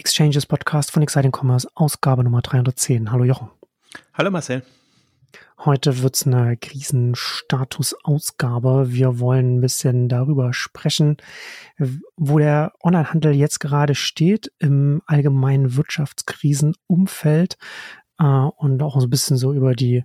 Exchanges Podcast von Exciting Commerce, Ausgabe Nummer 310. Hallo Jochen. Hallo Marcel. Heute wird es eine Krisenstatus-Ausgabe. Wir wollen ein bisschen darüber sprechen, wo der Onlinehandel jetzt gerade steht im allgemeinen Wirtschaftskrisenumfeld äh, und auch so ein bisschen so über die,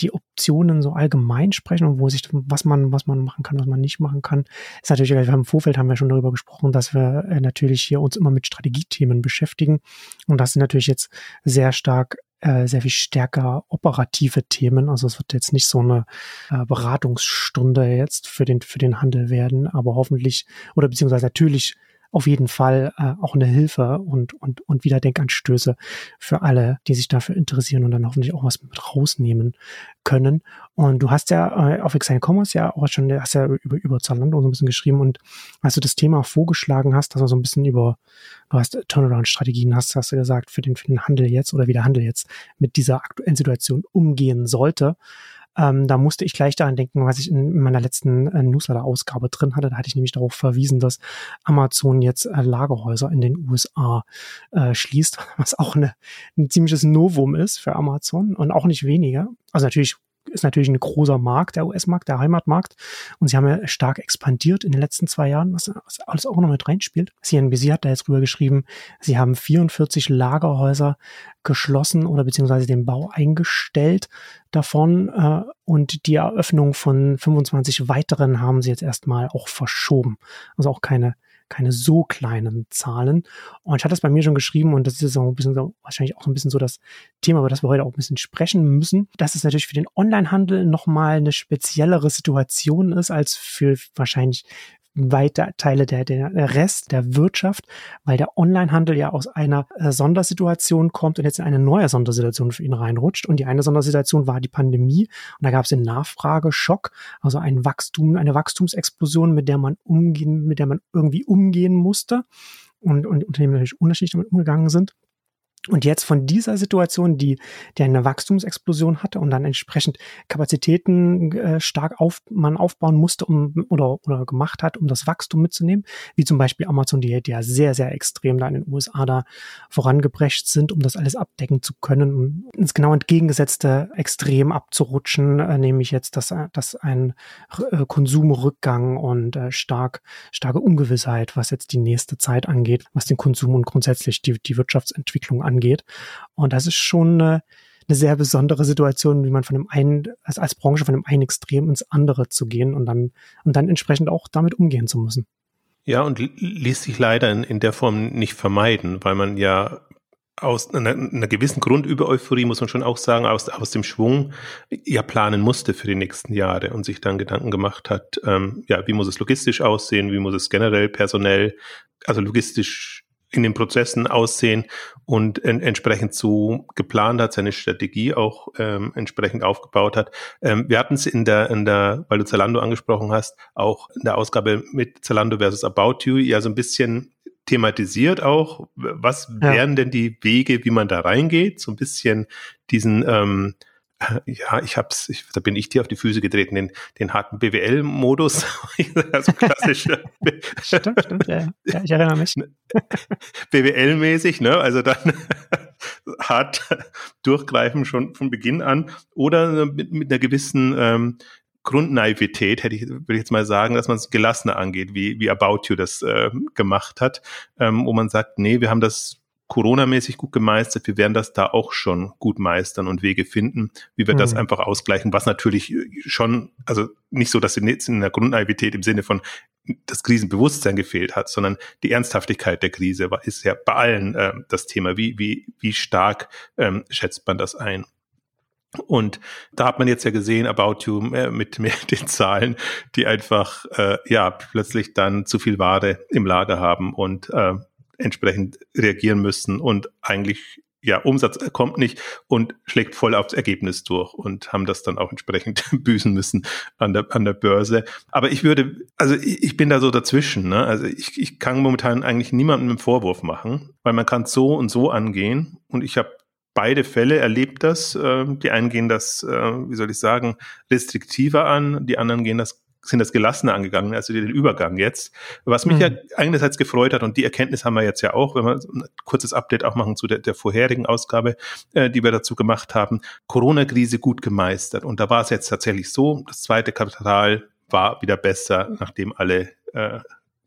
die Optionen so allgemein sprechen und wo sich, was man, was man machen kann, was man nicht machen kann. Ist natürlich, wir haben im Vorfeld haben wir schon darüber gesprochen, dass wir äh, natürlich hier uns immer mit Strategiethemen beschäftigen. Und das sind natürlich jetzt sehr stark äh, sehr viel stärker operative Themen. Also es wird jetzt nicht so eine äh, Beratungsstunde jetzt für den, für den Handel werden, aber hoffentlich oder beziehungsweise natürlich auf jeden Fall äh, auch eine Hilfe und, und, und wieder Denkanstöße für alle, die sich dafür interessieren und dann hoffentlich auch was mit rausnehmen können. Und du hast ja äh, auf Exile Commerce ja auch schon, hast ja über, über Zalando so ein bisschen geschrieben und als du das Thema vorgeschlagen hast, dass du so ein bisschen über, du hast Turnaround-Strategien hast, hast du gesagt, für den, für den Handel jetzt oder wie der Handel jetzt mit dieser aktuellen Situation umgehen sollte. Ähm, da musste ich gleich daran denken, was ich in meiner letzten äh, Newsletter-Ausgabe drin hatte. Da hatte ich nämlich darauf verwiesen, dass Amazon jetzt äh, Lagerhäuser in den USA äh, schließt, was auch eine, ein ziemliches Novum ist für Amazon und auch nicht weniger. Also natürlich ist natürlich ein großer Markt, der US-Markt, der Heimatmarkt. Und sie haben ja stark expandiert in den letzten zwei Jahren, was, alles auch noch mit reinspielt. CNBC hat da jetzt drüber geschrieben, sie haben 44 Lagerhäuser geschlossen oder beziehungsweise den Bau eingestellt davon. Äh, und die Eröffnung von 25 weiteren haben sie jetzt erstmal auch verschoben. Also auch keine keine so kleinen Zahlen. Und ich hatte es bei mir schon geschrieben und das ist auch ein bisschen so, wahrscheinlich auch ein bisschen so das Thema, über das wir heute auch ein bisschen sprechen müssen, dass es natürlich für den Onlinehandel nochmal eine speziellere Situation ist als für wahrscheinlich weite Teile der, der Rest der Wirtschaft, weil der Onlinehandel ja aus einer äh, Sondersituation kommt und jetzt in eine neue Sondersituation für ihn reinrutscht. Und die eine Sondersituation war die Pandemie und da gab es den Nachfrageschock, also ein Wachstum, eine Wachstumsexplosion, mit der man umgehen, mit der man irgendwie umgehen musste und, und Unternehmen natürlich unterschiedlich damit umgegangen sind. Und jetzt von dieser Situation, die, die eine Wachstumsexplosion hatte und dann entsprechend Kapazitäten äh, stark auf, man aufbauen musste um, oder, oder gemacht hat, um das Wachstum mitzunehmen, wie zum Beispiel Amazon, die, ja sehr, sehr extrem da in den USA da vorangebrecht sind, um das alles abdecken zu können, um ins genau entgegengesetzte Extrem abzurutschen, äh, nämlich jetzt, dass, dass ein äh, Konsumrückgang und äh, stark, starke Ungewissheit, was jetzt die nächste Zeit angeht, was den Konsum und grundsätzlich die, die Wirtschaftsentwicklung angeht angeht. Und das ist schon eine, eine sehr besondere Situation, wie man von dem einen, als, als Branche von dem einen Extrem ins andere zu gehen und dann, und dann entsprechend auch damit umgehen zu müssen. Ja, und ließ sich leider in, in der Form nicht vermeiden, weil man ja aus einer, einer gewissen Grundübereuphorie, muss man schon auch sagen, aus, aus dem Schwung ja planen musste für die nächsten Jahre und sich dann Gedanken gemacht hat, ähm, ja, wie muss es logistisch aussehen, wie muss es generell personell, also logistisch in den Prozessen aussehen und en entsprechend so geplant hat, seine Strategie auch ähm, entsprechend aufgebaut hat. Ähm, wir hatten es in der, in der, weil du Zalando angesprochen hast, auch in der Ausgabe mit Zalando versus About You ja so ein bisschen thematisiert auch. Was ja. wären denn die Wege, wie man da reingeht? So ein bisschen diesen ähm, ja, ich hab's, ich, da bin ich dir auf die Füße getreten, den, den harten BWL-Modus. also klassisch. stimmt, stimmt, ja. ja. Ich erinnere mich. BWL-mäßig, ne? Also dann hart durchgreifen schon von Beginn an. Oder mit, mit einer gewissen ähm, Grundnaivität, hätte ich, würde ich jetzt mal sagen, dass man es gelassener angeht, wie, wie About You das äh, gemacht hat, ähm, wo man sagt, nee, wir haben das Corona-mäßig gut gemeistert. Wir werden das da auch schon gut meistern und Wege finden, wie wir mhm. das einfach ausgleichen, was natürlich schon, also nicht so, dass jetzt in der Grundnaivität im Sinne von das Krisenbewusstsein gefehlt hat, sondern die Ernsthaftigkeit der Krise war, ist ja bei allen äh, das Thema. Wie, wie, wie stark ähm, schätzt man das ein? Und da hat man jetzt ja gesehen, About You äh, mit, mit den Zahlen, die einfach äh, ja plötzlich dann zu viel Ware im Lager haben und äh, entsprechend reagieren müssen und eigentlich ja, Umsatz kommt nicht und schlägt voll aufs Ergebnis durch und haben das dann auch entsprechend büßen müssen an der, an der Börse. Aber ich würde, also ich, bin da so dazwischen, ne? Also ich, ich kann momentan eigentlich niemandem einen Vorwurf machen, weil man kann so und so angehen und ich habe beide Fälle erlebt das. Äh, die einen gehen das, äh, wie soll ich sagen, restriktiver an, die anderen gehen das sind das gelassener angegangen, also den Übergang jetzt. Was mich mhm. ja einerseits gefreut hat und die Erkenntnis haben wir jetzt ja auch, wenn wir ein kurzes Update auch machen zu der, der vorherigen Ausgabe, äh, die wir dazu gemacht haben, Corona-Krise gut gemeistert. Und da war es jetzt tatsächlich so, das zweite Quartal war wieder besser, nachdem alle äh,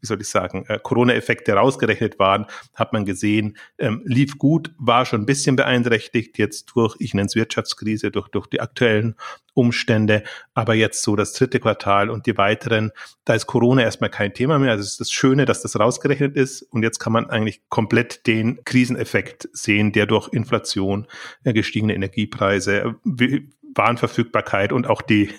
wie soll ich sagen, äh, Corona-Effekte rausgerechnet waren, hat man gesehen, ähm, lief gut, war schon ein bisschen beeinträchtigt jetzt durch, ich nenne es Wirtschaftskrise, durch, durch die aktuellen Umstände, aber jetzt so das dritte Quartal und die weiteren, da ist Corona erstmal kein Thema mehr. Also es ist das Schöne, dass das rausgerechnet ist und jetzt kann man eigentlich komplett den Kriseneffekt sehen, der durch Inflation, äh, gestiegene Energiepreise, äh, Warenverfügbarkeit und auch die,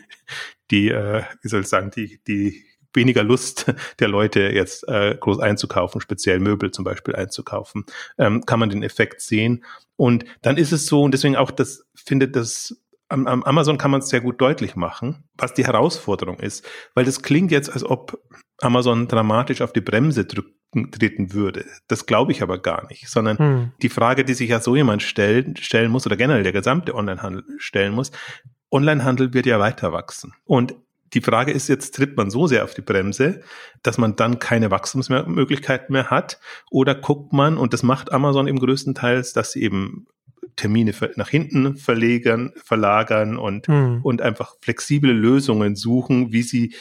die, äh, wie soll ich sagen, die, die weniger Lust der Leute jetzt äh, groß einzukaufen, speziell Möbel zum Beispiel einzukaufen, ähm, kann man den Effekt sehen. Und dann ist es so, und deswegen auch das, findet das am, am Amazon kann man es sehr gut deutlich machen, was die Herausforderung ist, weil das klingt jetzt, als ob Amazon dramatisch auf die Bremse drücken, treten würde. Das glaube ich aber gar nicht, sondern hm. die Frage, die sich ja so jemand stellen, stellen muss oder generell der gesamte Onlinehandel stellen muss, Onlinehandel wird ja weiter wachsen. Und die Frage ist jetzt, tritt man so sehr auf die Bremse, dass man dann keine Wachstumsmöglichkeiten mehr hat? Oder guckt man, und das macht Amazon im größten Teils, dass sie eben Termine nach hinten verlagern, verlagern und, hm. und einfach flexible Lösungen suchen, wie sie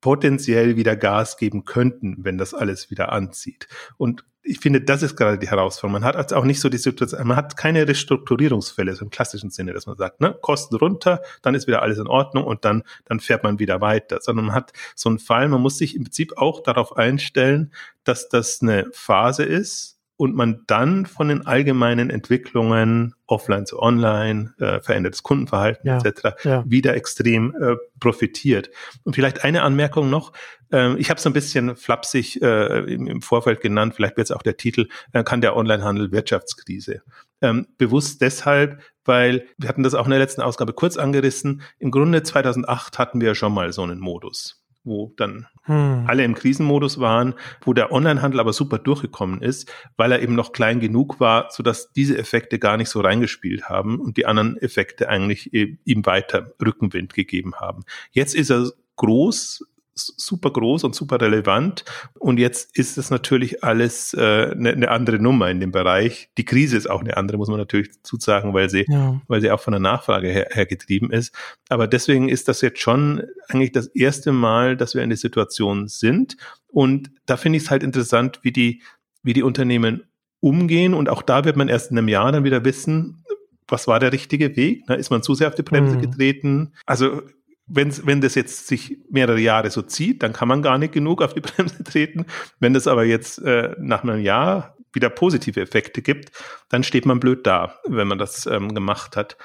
potenziell wieder Gas geben könnten, wenn das alles wieder anzieht. Und ich finde, das ist gerade die Herausforderung. Man hat also auch nicht so die Situation, man hat keine Restrukturierungsfälle, so im klassischen Sinne, dass man sagt, ne, Kosten runter, dann ist wieder alles in Ordnung und dann, dann fährt man wieder weiter, sondern man hat so einen Fall, man muss sich im Prinzip auch darauf einstellen, dass das eine Phase ist, und man dann von den allgemeinen Entwicklungen offline zu online, äh, verändertes Kundenverhalten ja, etc. Ja. wieder extrem äh, profitiert. Und vielleicht eine Anmerkung noch, äh, ich habe es ein bisschen flapsig äh, im, im, Vorfeld genannt, vielleicht wird es auch der Titel, äh, kann der Onlinehandel Wirtschaftskrise. Ähm, bewusst deshalb, weil wir hatten das auch in der letzten Ausgabe kurz angerissen. Im Grunde 2008 hatten wir ja schon mal so einen Modus wo dann hm. alle im Krisenmodus waren, wo der Onlinehandel aber super durchgekommen ist, weil er eben noch klein genug war, sodass diese Effekte gar nicht so reingespielt haben und die anderen Effekte eigentlich ihm weiter Rückenwind gegeben haben. Jetzt ist er groß, super groß und super relevant. Und jetzt ist es natürlich alles äh, eine, eine andere Nummer in dem Bereich. Die Krise ist auch eine andere, muss man natürlich dazu sagen, weil sie, ja. weil sie auch von der Nachfrage her, her getrieben ist. Aber deswegen ist das jetzt schon eigentlich das erste Mal, dass wir in der Situation sind. Und da finde ich es halt interessant, wie die, wie die Unternehmen umgehen. Und auch da wird man erst in einem Jahr dann wieder wissen, was war der richtige Weg? Na, ist man zu sehr auf die Bremse mhm. getreten? Also wenn, wenn das jetzt sich mehrere Jahre so zieht, dann kann man gar nicht genug auf die Bremse treten. Wenn das aber jetzt äh, nach einem Jahr wieder positive Effekte gibt, dann steht man blöd da, wenn man das ähm, gemacht hat.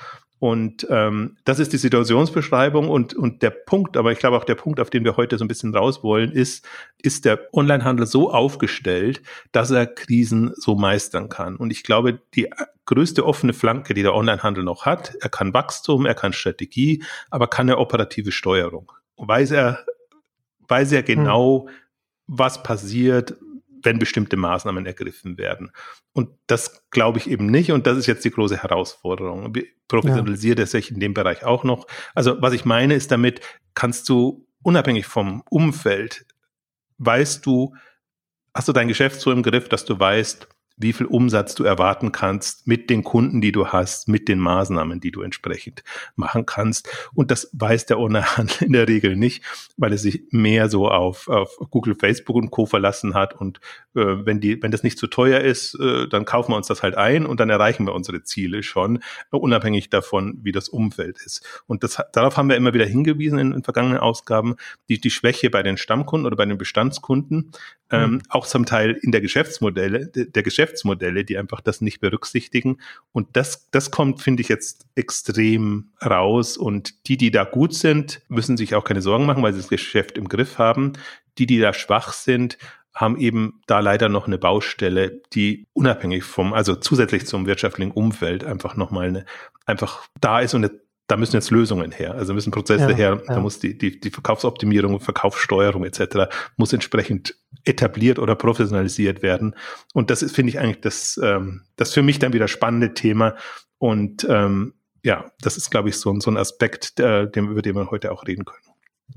Und ähm, das ist die Situationsbeschreibung und, und der Punkt, aber ich glaube auch der Punkt, auf den wir heute so ein bisschen raus wollen, ist, ist der Onlinehandel so aufgestellt, dass er Krisen so meistern kann. Und ich glaube, die größte offene Flanke, die der Onlinehandel noch hat, er kann Wachstum, er kann Strategie, aber kann er operative Steuerung. Weiß er, weiß er genau, hm. was passiert, wenn bestimmte Maßnahmen ergriffen werden. Und das glaube ich eben nicht. Und das ist jetzt die große Herausforderung. Professionalisiert ja. er sich in dem Bereich auch noch. Also was ich meine ist damit, kannst du unabhängig vom Umfeld, weißt du, hast du dein Geschäft so im Griff, dass du weißt, wie viel Umsatz du erwarten kannst mit den Kunden, die du hast, mit den Maßnahmen, die du entsprechend machen kannst. Und das weiß der Onlinehandel in der Regel nicht, weil er sich mehr so auf, auf Google, Facebook und Co. verlassen hat. Und äh, wenn die, wenn das nicht zu teuer ist, äh, dann kaufen wir uns das halt ein und dann erreichen wir unsere Ziele schon, äh, unabhängig davon, wie das Umfeld ist. Und das, darauf haben wir immer wieder hingewiesen in, in vergangenen Ausgaben, die, die Schwäche bei den Stammkunden oder bei den Bestandskunden, ähm, mhm. auch zum Teil in der Geschäftsmodelle, der, der Geschäfts Geschäftsmodelle, die einfach das nicht berücksichtigen. Und das, das kommt, finde ich, jetzt extrem raus. Und die, die da gut sind, müssen sich auch keine Sorgen machen, weil sie das Geschäft im Griff haben. Die, die da schwach sind, haben eben da leider noch eine Baustelle, die unabhängig vom, also zusätzlich zum wirtschaftlichen Umfeld einfach nochmal eine, einfach da ist und eine da müssen jetzt Lösungen her. Also müssen Prozesse ja, her, ja. da muss die, die, die Verkaufsoptimierung, Verkaufssteuerung etc. muss entsprechend etabliert oder professionalisiert werden. Und das ist, finde ich, eigentlich das, ähm, das für mich dann wieder spannende Thema. Und ähm, ja, das ist, glaube ich, so, so ein Aspekt, äh, dem, über den wir heute auch reden können.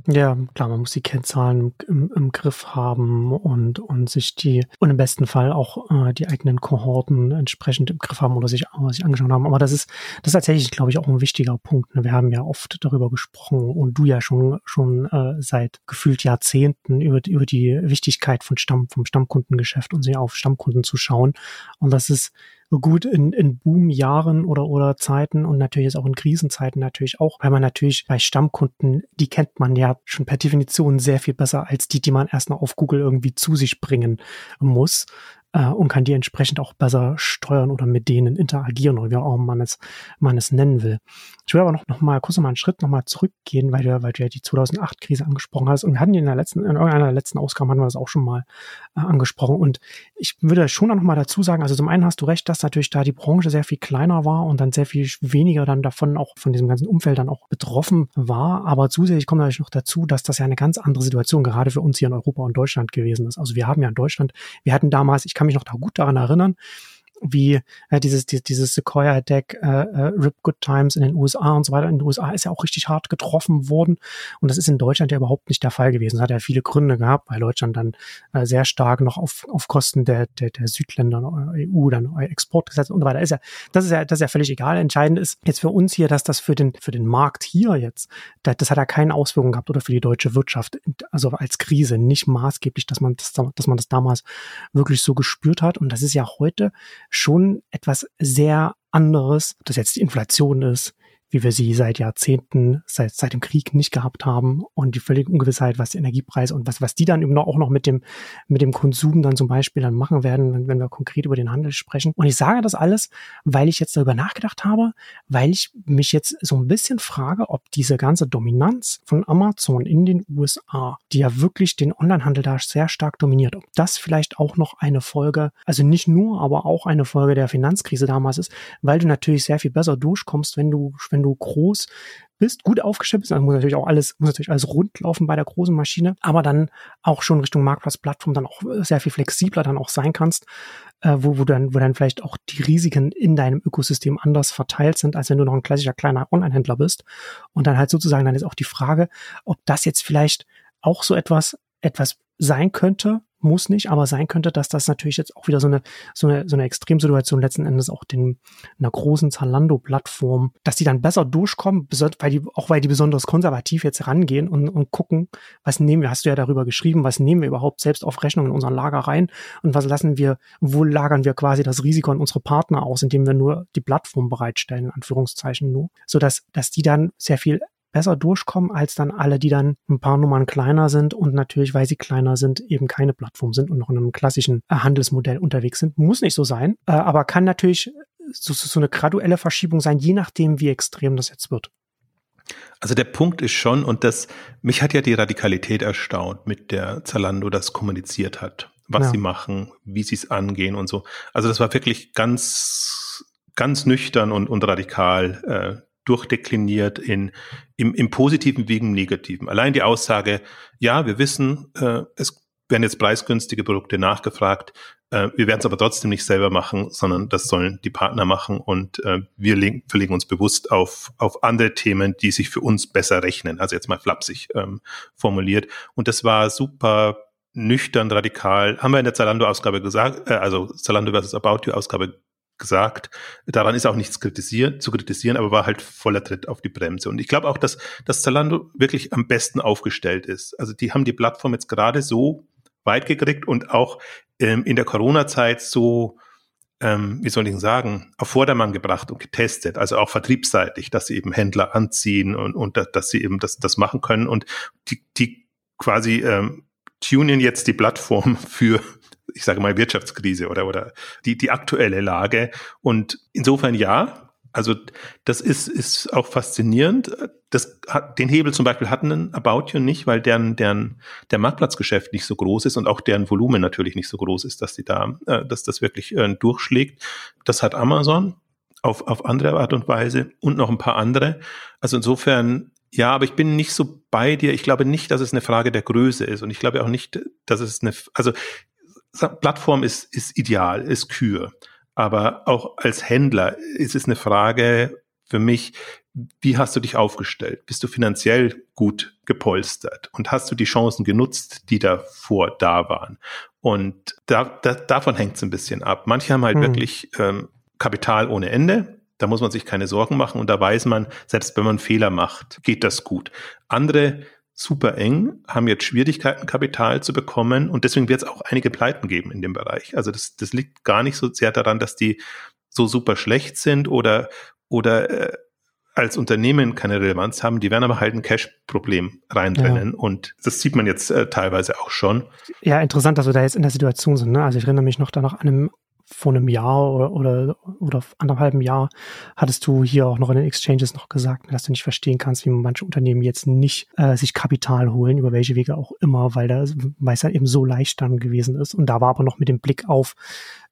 Ja, klar, man muss die Kennzahlen im, im Griff haben und, und sich die, und im besten Fall auch äh, die eigenen Kohorten entsprechend im Griff haben oder sich, oder sich angeschaut haben. Aber das ist, das ist tatsächlich, glaube ich, auch ein wichtiger Punkt. Ne? Wir haben ja oft darüber gesprochen und du ja schon, schon äh, seit gefühlt Jahrzehnten über, über die Wichtigkeit von Stamm, vom Stammkundengeschäft und sich auf Stammkunden zu schauen. Und das ist gut in, in Boomjahren oder, oder Zeiten und natürlich jetzt auch in Krisenzeiten natürlich auch, weil man natürlich bei Stammkunden, die kennt man ja schon per Definition sehr viel besser als die, die man erst noch auf Google irgendwie zu sich bringen muss äh, und kann die entsprechend auch besser steuern oder mit denen interagieren oder wie auch man es, man es nennen will. Ich will aber noch, noch mal kurz noch mal einen Schritt noch mal zurückgehen, weil du, weil du ja die 2008-Krise angesprochen hast und wir hatten in der letzten, in irgendeiner letzten Ausgaben hatten wir das auch schon mal äh, angesprochen und ich würde schon noch mal dazu sagen, also zum einen hast du recht, dass natürlich da die Branche sehr viel kleiner war und dann sehr viel weniger dann davon auch von diesem ganzen Umfeld dann auch betroffen war, aber zusätzlich kommt natürlich noch dazu, dass das ja eine ganz andere Situation gerade für uns hier in Europa und Deutschland gewesen ist. Also wir haben ja in Deutschland, wir hatten damals, ich kann mich noch da gut daran erinnern, wie äh, dieses, die, dieses Sequoia Deck, äh, äh, Rip Good Times in den USA und so weiter. In den USA ist ja auch richtig hart getroffen worden. Und das ist in Deutschland ja überhaupt nicht der Fall gewesen. Das hat ja viele Gründe gehabt, weil Deutschland dann äh, sehr stark noch auf, auf Kosten der, der, der Südländer, EU, dann Exportgesetze und so weiter. Ist ja, das ist ja, das ist ja völlig egal. Entscheidend ist jetzt für uns hier, dass das für den, für den Markt hier jetzt, das, das hat ja keine Auswirkungen gehabt oder für die deutsche Wirtschaft, also als Krise nicht maßgeblich, dass man das, dass man das damals wirklich so gespürt hat. Und das ist ja heute schon etwas sehr anderes, ob das jetzt die Inflation ist, wie wir sie seit Jahrzehnten, seit, seit dem Krieg nicht gehabt haben und die völlige Ungewissheit, was die Energiepreise und was, was die dann eben noch, auch noch mit dem, mit dem Konsum dann zum Beispiel dann machen werden, wenn, wenn wir konkret über den Handel sprechen. Und ich sage das alles, weil ich jetzt darüber nachgedacht habe, weil ich mich jetzt so ein bisschen frage, ob diese ganze Dominanz von Amazon in den USA, die ja wirklich den Onlinehandel da sehr stark dominiert, ob das vielleicht auch noch eine Folge, also nicht nur, aber auch eine Folge der Finanzkrise damals ist, weil du natürlich sehr viel besser durchkommst, wenn du, wenn du groß bist, gut aufgestellt bist, dann muss natürlich auch alles, muss natürlich alles rund laufen bei der großen Maschine, aber dann auch schon Richtung Marktplatzplattform dann auch sehr viel flexibler dann auch sein kannst, äh, wo, wo dann, wo dann vielleicht auch die Risiken in deinem Ökosystem anders verteilt sind, als wenn du noch ein klassischer kleiner Online-Händler bist. Und dann halt sozusagen, dann ist auch die Frage, ob das jetzt vielleicht auch so etwas, etwas sein könnte, muss nicht, aber sein könnte, dass das natürlich jetzt auch wieder so eine, so eine, so eine Extremsituation letzten Endes auch den, einer großen Zalando-Plattform, dass die dann besser durchkommen, weil die, auch weil die besonders konservativ jetzt rangehen und, und gucken, was nehmen wir, hast du ja darüber geschrieben, was nehmen wir überhaupt selbst auf Rechnung in unseren Lager rein und was lassen wir, wo lagern wir quasi das Risiko an unsere Partner aus, indem wir nur die Plattform bereitstellen, in Anführungszeichen nur, so dass, dass die dann sehr viel besser durchkommen als dann alle, die dann ein paar Nummern kleiner sind und natürlich, weil sie kleiner sind, eben keine Plattform sind und noch in einem klassischen äh, Handelsmodell unterwegs sind. Muss nicht so sein, äh, aber kann natürlich so, so eine graduelle Verschiebung sein, je nachdem, wie extrem das jetzt wird. Also der Punkt ist schon, und das, mich hat ja die Radikalität erstaunt, mit der Zalando das kommuniziert hat, was ja. sie machen, wie sie es angehen und so. Also das war wirklich ganz, ganz nüchtern und, und radikal äh, durchdekliniert in, im, im positiven wie im negativen. Allein die Aussage, ja, wir wissen, äh, es werden jetzt preisgünstige Produkte nachgefragt, äh, wir werden es aber trotzdem nicht selber machen, sondern das sollen die Partner machen und äh, wir verlegen uns bewusst auf, auf andere Themen, die sich für uns besser rechnen. Also jetzt mal flapsig ähm, formuliert. Und das war super nüchtern, radikal. Haben wir in der Zalando-Ausgabe gesagt, äh, also Zalando versus About You-Ausgabe gesagt. Daran ist auch nichts kritisieren, zu kritisieren, aber war halt voller Tritt auf die Bremse. Und ich glaube auch, dass, dass Zalando wirklich am besten aufgestellt ist. Also die haben die Plattform jetzt gerade so weit gekriegt und auch ähm, in der Corona-Zeit so, ähm, wie soll ich sagen, auf Vordermann gebracht und getestet, also auch vertriebsseitig, dass sie eben Händler anziehen und, und dass sie eben das, das machen können und die, die quasi ähm, tunen jetzt die Plattform für ich sage mal, Wirtschaftskrise oder, oder die, die aktuelle Lage. Und insofern ja, also das ist, ist auch faszinierend. Das hat, den Hebel zum Beispiel hatten About You nicht, weil deren, deren, der Marktplatzgeschäft nicht so groß ist und auch deren Volumen natürlich nicht so groß ist, dass die da, äh, dass das wirklich äh, durchschlägt. Das hat Amazon auf, auf andere Art und Weise und noch ein paar andere. Also insofern ja, aber ich bin nicht so bei dir. Ich glaube nicht, dass es eine Frage der Größe ist. Und ich glaube auch nicht, dass es eine, also Plattform ist, ist ideal, ist Kür. Aber auch als Händler ist es eine Frage für mich, wie hast du dich aufgestellt? Bist du finanziell gut gepolstert? Und hast du die Chancen genutzt, die davor da waren? Und da, da, davon hängt es ein bisschen ab. Manche haben halt hm. wirklich ähm, Kapital ohne Ende. Da muss man sich keine Sorgen machen. Und da weiß man, selbst wenn man Fehler macht, geht das gut. Andere super eng, haben jetzt Schwierigkeiten, Kapital zu bekommen und deswegen wird es auch einige Pleiten geben in dem Bereich. Also das, das liegt gar nicht so sehr daran, dass die so super schlecht sind oder, oder äh, als Unternehmen keine Relevanz haben, die werden aber halt ein Cash-Problem reinrennen ja. und das sieht man jetzt äh, teilweise auch schon. Ja, interessant, dass wir da jetzt in der Situation sind. Ne? Also ich erinnere mich noch da noch an einem vor einem Jahr oder, oder, oder anderthalben Jahr hattest du hier auch noch in den Exchanges noch gesagt, dass du nicht verstehen kannst, wie manche Unternehmen jetzt nicht äh, sich Kapital holen, über welche Wege auch immer, weil da, es halt eben so leicht dann gewesen ist. Und da war aber noch mit dem Blick auf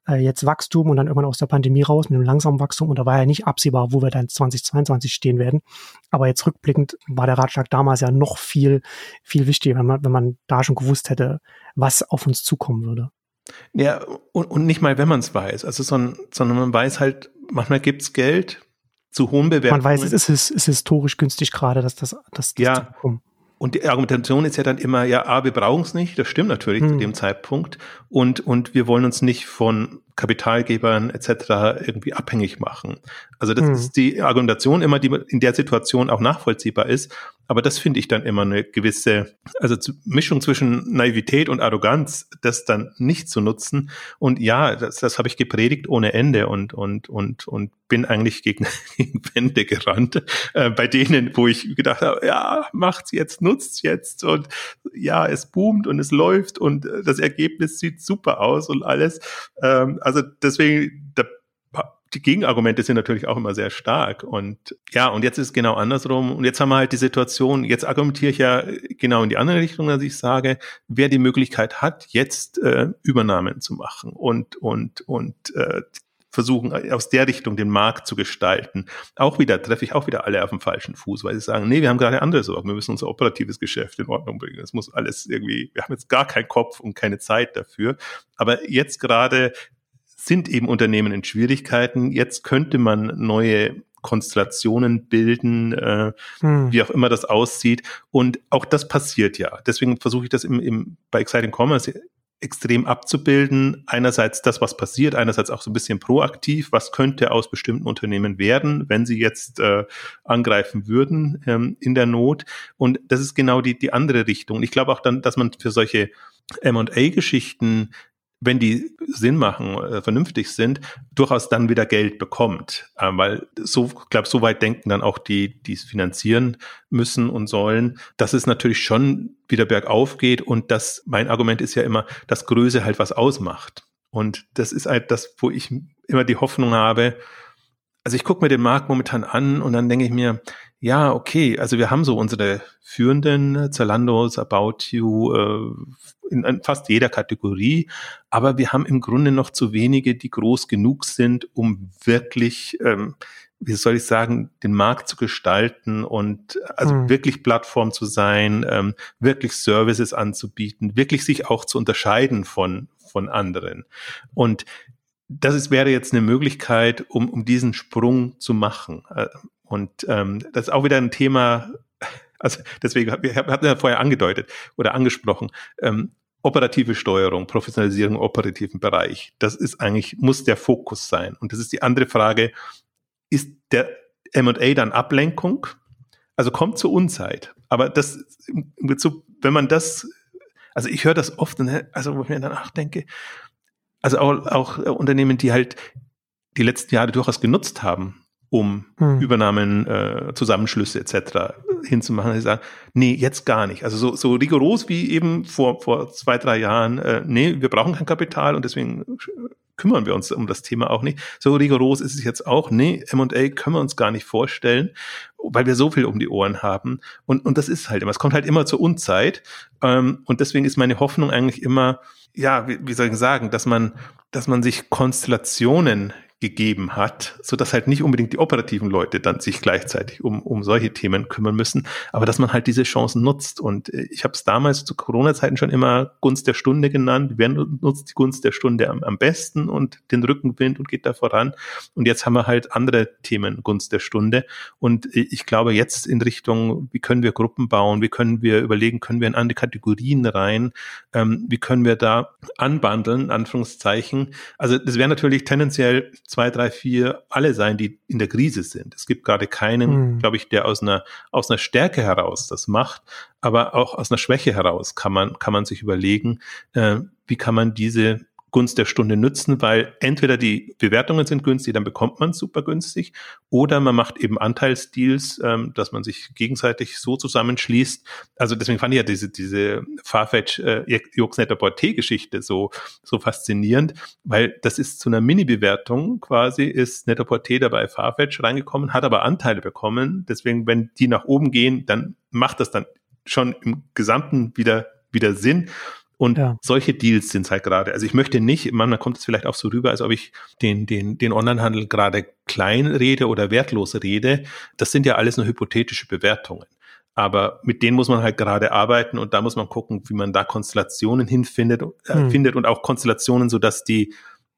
äh, jetzt Wachstum und dann irgendwann aus der Pandemie raus mit einem langsamen Wachstum und da war ja nicht absehbar, wo wir dann 2022 stehen werden. Aber jetzt rückblickend war der Ratschlag damals ja noch viel, viel wichtiger, wenn man, wenn man da schon gewusst hätte, was auf uns zukommen würde. Ja, und, und nicht mal, wenn man es weiß. Also, sondern, sondern man weiß halt, manchmal gibt's Geld zu hohen Bewertungen. Man weiß, es ist, es ist historisch günstig gerade, dass das, dass das ja. Und die Argumentation ist ja dann immer, ja, A, wir brauchen es nicht, das stimmt natürlich hm. zu dem Zeitpunkt. Und, und wir wollen uns nicht von Kapitalgebern etc. irgendwie abhängig machen. Also das hm. ist die Argumentation immer, die in der Situation auch nachvollziehbar ist. Aber das finde ich dann immer eine gewisse, also Mischung zwischen Naivität und Arroganz, das dann nicht zu nutzen. Und ja, das, das habe ich gepredigt ohne Ende und, und, und, und bin eigentlich gegen, gegen Wände gerannt, äh, bei denen, wo ich gedacht habe, ja, macht's jetzt, nutzt's jetzt und ja, es boomt und es läuft und das Ergebnis sieht super aus und alles. Ähm, also deswegen, da die Gegenargumente sind natürlich auch immer sehr stark. Und ja, und jetzt ist es genau andersrum. Und jetzt haben wir halt die Situation, jetzt argumentiere ich ja genau in die andere Richtung, dass ich sage, wer die Möglichkeit hat, jetzt äh, Übernahmen zu machen und, und, und äh, versuchen, aus der Richtung den Markt zu gestalten. Auch wieder, treffe ich auch wieder alle auf dem falschen Fuß, weil sie sagen, nee, wir haben gerade andere Sorgen, wir müssen unser operatives Geschäft in Ordnung bringen. Das muss alles irgendwie, wir haben jetzt gar keinen Kopf und keine Zeit dafür. Aber jetzt gerade sind eben Unternehmen in Schwierigkeiten. Jetzt könnte man neue Konstellationen bilden, äh, hm. wie auch immer das aussieht. Und auch das passiert ja. Deswegen versuche ich das im, im, bei Exciting Commerce extrem abzubilden. Einerseits das, was passiert, einerseits auch so ein bisschen proaktiv. Was könnte aus bestimmten Unternehmen werden, wenn sie jetzt äh, angreifen würden ähm, in der Not? Und das ist genau die, die andere Richtung. Ich glaube auch dann, dass man für solche M&A-Geschichten wenn die Sinn machen, äh, vernünftig sind, durchaus dann wieder Geld bekommt. Äh, weil so, glaube so weit denken dann auch die, die es finanzieren müssen und sollen, dass es natürlich schon wieder bergauf geht und das, mein Argument ist ja immer, dass Größe halt was ausmacht. Und das ist halt das, wo ich immer die Hoffnung habe, also ich gucke mir den Markt momentan an und dann denke ich mir, ja, okay, also wir haben so unsere führenden Zalandos, About You, äh, in, in fast jeder Kategorie, aber wir haben im Grunde noch zu wenige, die groß genug sind, um wirklich, ähm, wie soll ich sagen, den Markt zu gestalten und also hm. wirklich Plattform zu sein, ähm, wirklich Services anzubieten, wirklich sich auch zu unterscheiden von, von anderen. Und das ist, wäre jetzt eine Möglichkeit, um, um diesen Sprung zu machen. Äh, und ähm, das ist auch wieder ein Thema, also deswegen, wir hatten ja vorher angedeutet oder angesprochen, ähm, operative Steuerung, Professionalisierung im operativen Bereich. Das ist eigentlich, muss der Fokus sein. Und das ist die andere Frage, ist der M&A dann Ablenkung? Also kommt zur Unzeit. Aber das, wenn man das, also ich höre das oft, also wo ich mir danach denke, also auch, auch Unternehmen, die halt die letzten Jahre durchaus genutzt haben, um hm. Übernahmen, äh, Zusammenschlüsse etc. hinzumachen. Die sagen, nee, jetzt gar nicht. Also so, so rigoros wie eben vor, vor zwei, drei Jahren, äh, nee, wir brauchen kein Kapital und deswegen kümmern wir uns um das Thema auch nicht. So rigoros ist es jetzt auch, nee, M&A können wir uns gar nicht vorstellen, weil wir so viel um die Ohren haben. Und, und das ist halt immer, es kommt halt immer zur Unzeit. Ähm, und deswegen ist meine Hoffnung eigentlich immer, ja, wie, soll ich sagen, dass man, dass man sich Konstellationen gegeben hat, so dass halt nicht unbedingt die operativen Leute dann sich gleichzeitig um, um solche Themen kümmern müssen, aber dass man halt diese Chancen nutzt. Und äh, ich habe es damals zu Corona-Zeiten schon immer Gunst der Stunde genannt. Wer nutzt die Gunst der Stunde am, am besten und den Rückenwind und geht da voran? Und jetzt haben wir halt andere Themen Gunst der Stunde. Und äh, ich glaube jetzt in Richtung, wie können wir Gruppen bauen, wie können wir überlegen, können wir in andere Kategorien rein, ähm, wie können wir da anbandeln, Anführungszeichen. Also das wäre natürlich tendenziell zwei, drei, vier alle sein, die in der Krise sind. Es gibt gerade keinen, mhm. glaube ich, der aus einer, aus einer Stärke heraus das macht, aber auch aus einer Schwäche heraus kann man, kann man sich überlegen, äh, wie kann man diese Gunst der Stunde nützen, weil entweder die Bewertungen sind günstig, dann bekommt man super günstig, oder man macht eben Anteilsdeals, ähm, dass man sich gegenseitig so zusammenschließt. Also deswegen fand ich ja diese, diese Farfetch äh, Juxnetter Porté-Geschichte so, so faszinierend, weil das ist zu einer Mini-Bewertung quasi, ist Netter Porté dabei Farfetch reingekommen, hat aber Anteile bekommen. Deswegen, wenn die nach oben gehen, dann macht das dann schon im Gesamten wieder, wieder Sinn. Und ja. solche Deals sind es halt gerade. Also ich möchte nicht, manchmal kommt es vielleicht auch so rüber, als ob ich den, den, den Onlinehandel gerade klein rede oder wertlos rede. Das sind ja alles nur hypothetische Bewertungen. Aber mit denen muss man halt gerade arbeiten und da muss man gucken, wie man da Konstellationen hinfindet, äh, hm. findet und auch Konstellationen, so dass die,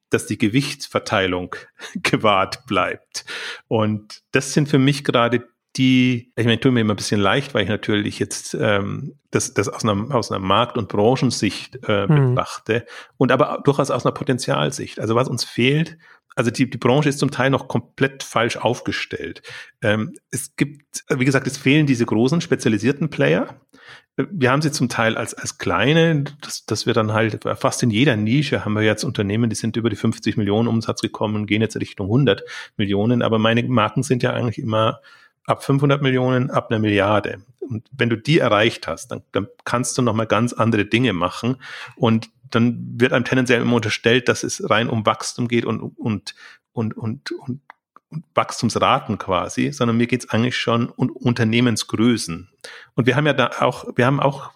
dass die Gewichtsverteilung gewahrt bleibt. Und das sind für mich gerade die, ich meine, tut mir immer ein bisschen leicht, weil ich natürlich jetzt ähm, das, das aus einer, aus einer Markt- und Branchensicht äh, mhm. betrachte und aber durchaus aus einer Potenzialsicht. Also was uns fehlt, also die, die Branche ist zum Teil noch komplett falsch aufgestellt. Ähm, es gibt, wie gesagt, es fehlen diese großen spezialisierten Player. Wir haben sie zum Teil als, als kleine, dass, dass wir dann halt fast in jeder Nische haben wir jetzt Unternehmen, die sind über die 50 Millionen Umsatz gekommen, gehen jetzt Richtung 100 Millionen, aber meine Marken sind ja eigentlich immer ab 500 Millionen, ab einer Milliarde. Und wenn du die erreicht hast, dann, dann kannst du nochmal ganz andere Dinge machen. Und dann wird einem tendenziell immer unterstellt, dass es rein um Wachstum geht und, und, und, und, und, Wachstumsraten quasi, sondern mir geht's eigentlich schon um Unternehmensgrößen. Und wir haben ja da auch, wir haben auch,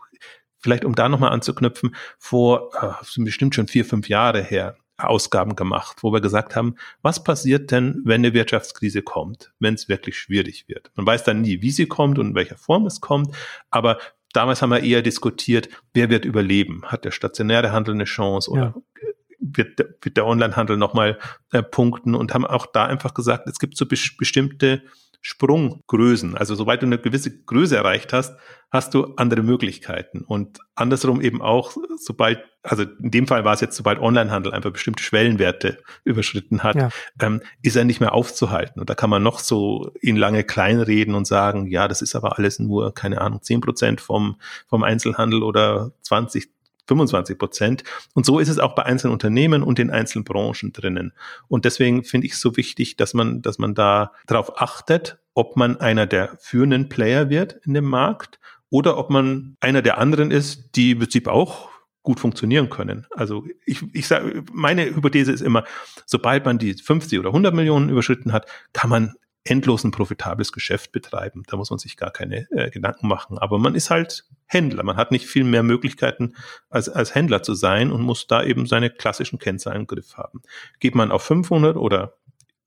vielleicht um da nochmal anzuknüpfen, vor äh, bestimmt schon vier, fünf Jahre her, Ausgaben gemacht, wo wir gesagt haben, was passiert denn, wenn eine Wirtschaftskrise kommt, wenn es wirklich schwierig wird? Man weiß dann nie, wie sie kommt und in welcher Form es kommt, aber damals haben wir eher diskutiert, wer wird überleben? Hat der stationäre Handel eine Chance oder ja. wird, wird der Onlinehandel nochmal äh, punkten und haben auch da einfach gesagt, es gibt so bestimmte Sprunggrößen. Also sobald du eine gewisse Größe erreicht hast, hast du andere Möglichkeiten. Und andersrum eben auch, sobald, also in dem Fall war es jetzt, sobald Onlinehandel einfach bestimmte Schwellenwerte überschritten hat, ja. ähm, ist er nicht mehr aufzuhalten. Und da kann man noch so in lange kleinreden und sagen, ja, das ist aber alles nur, keine Ahnung, zehn Prozent vom, vom Einzelhandel oder 20, 25 Prozent. Und so ist es auch bei einzelnen Unternehmen und in einzelnen Branchen drinnen. Und deswegen finde ich es so wichtig, dass man, dass man da darauf achtet, ob man einer der führenden Player wird in dem Markt oder ob man einer der anderen ist, die im Prinzip auch gut funktionieren können. Also ich, ich sage, meine Hypothese ist immer, sobald man die 50 oder 100 Millionen überschritten hat, kann man endlos ein profitables Geschäft betreiben. Da muss man sich gar keine äh, Gedanken machen. Aber man ist halt Händler. Man hat nicht viel mehr Möglichkeiten, als, als Händler zu sein und muss da eben seine klassischen Kennzahlen im Griff haben. Geht man auf 500 oder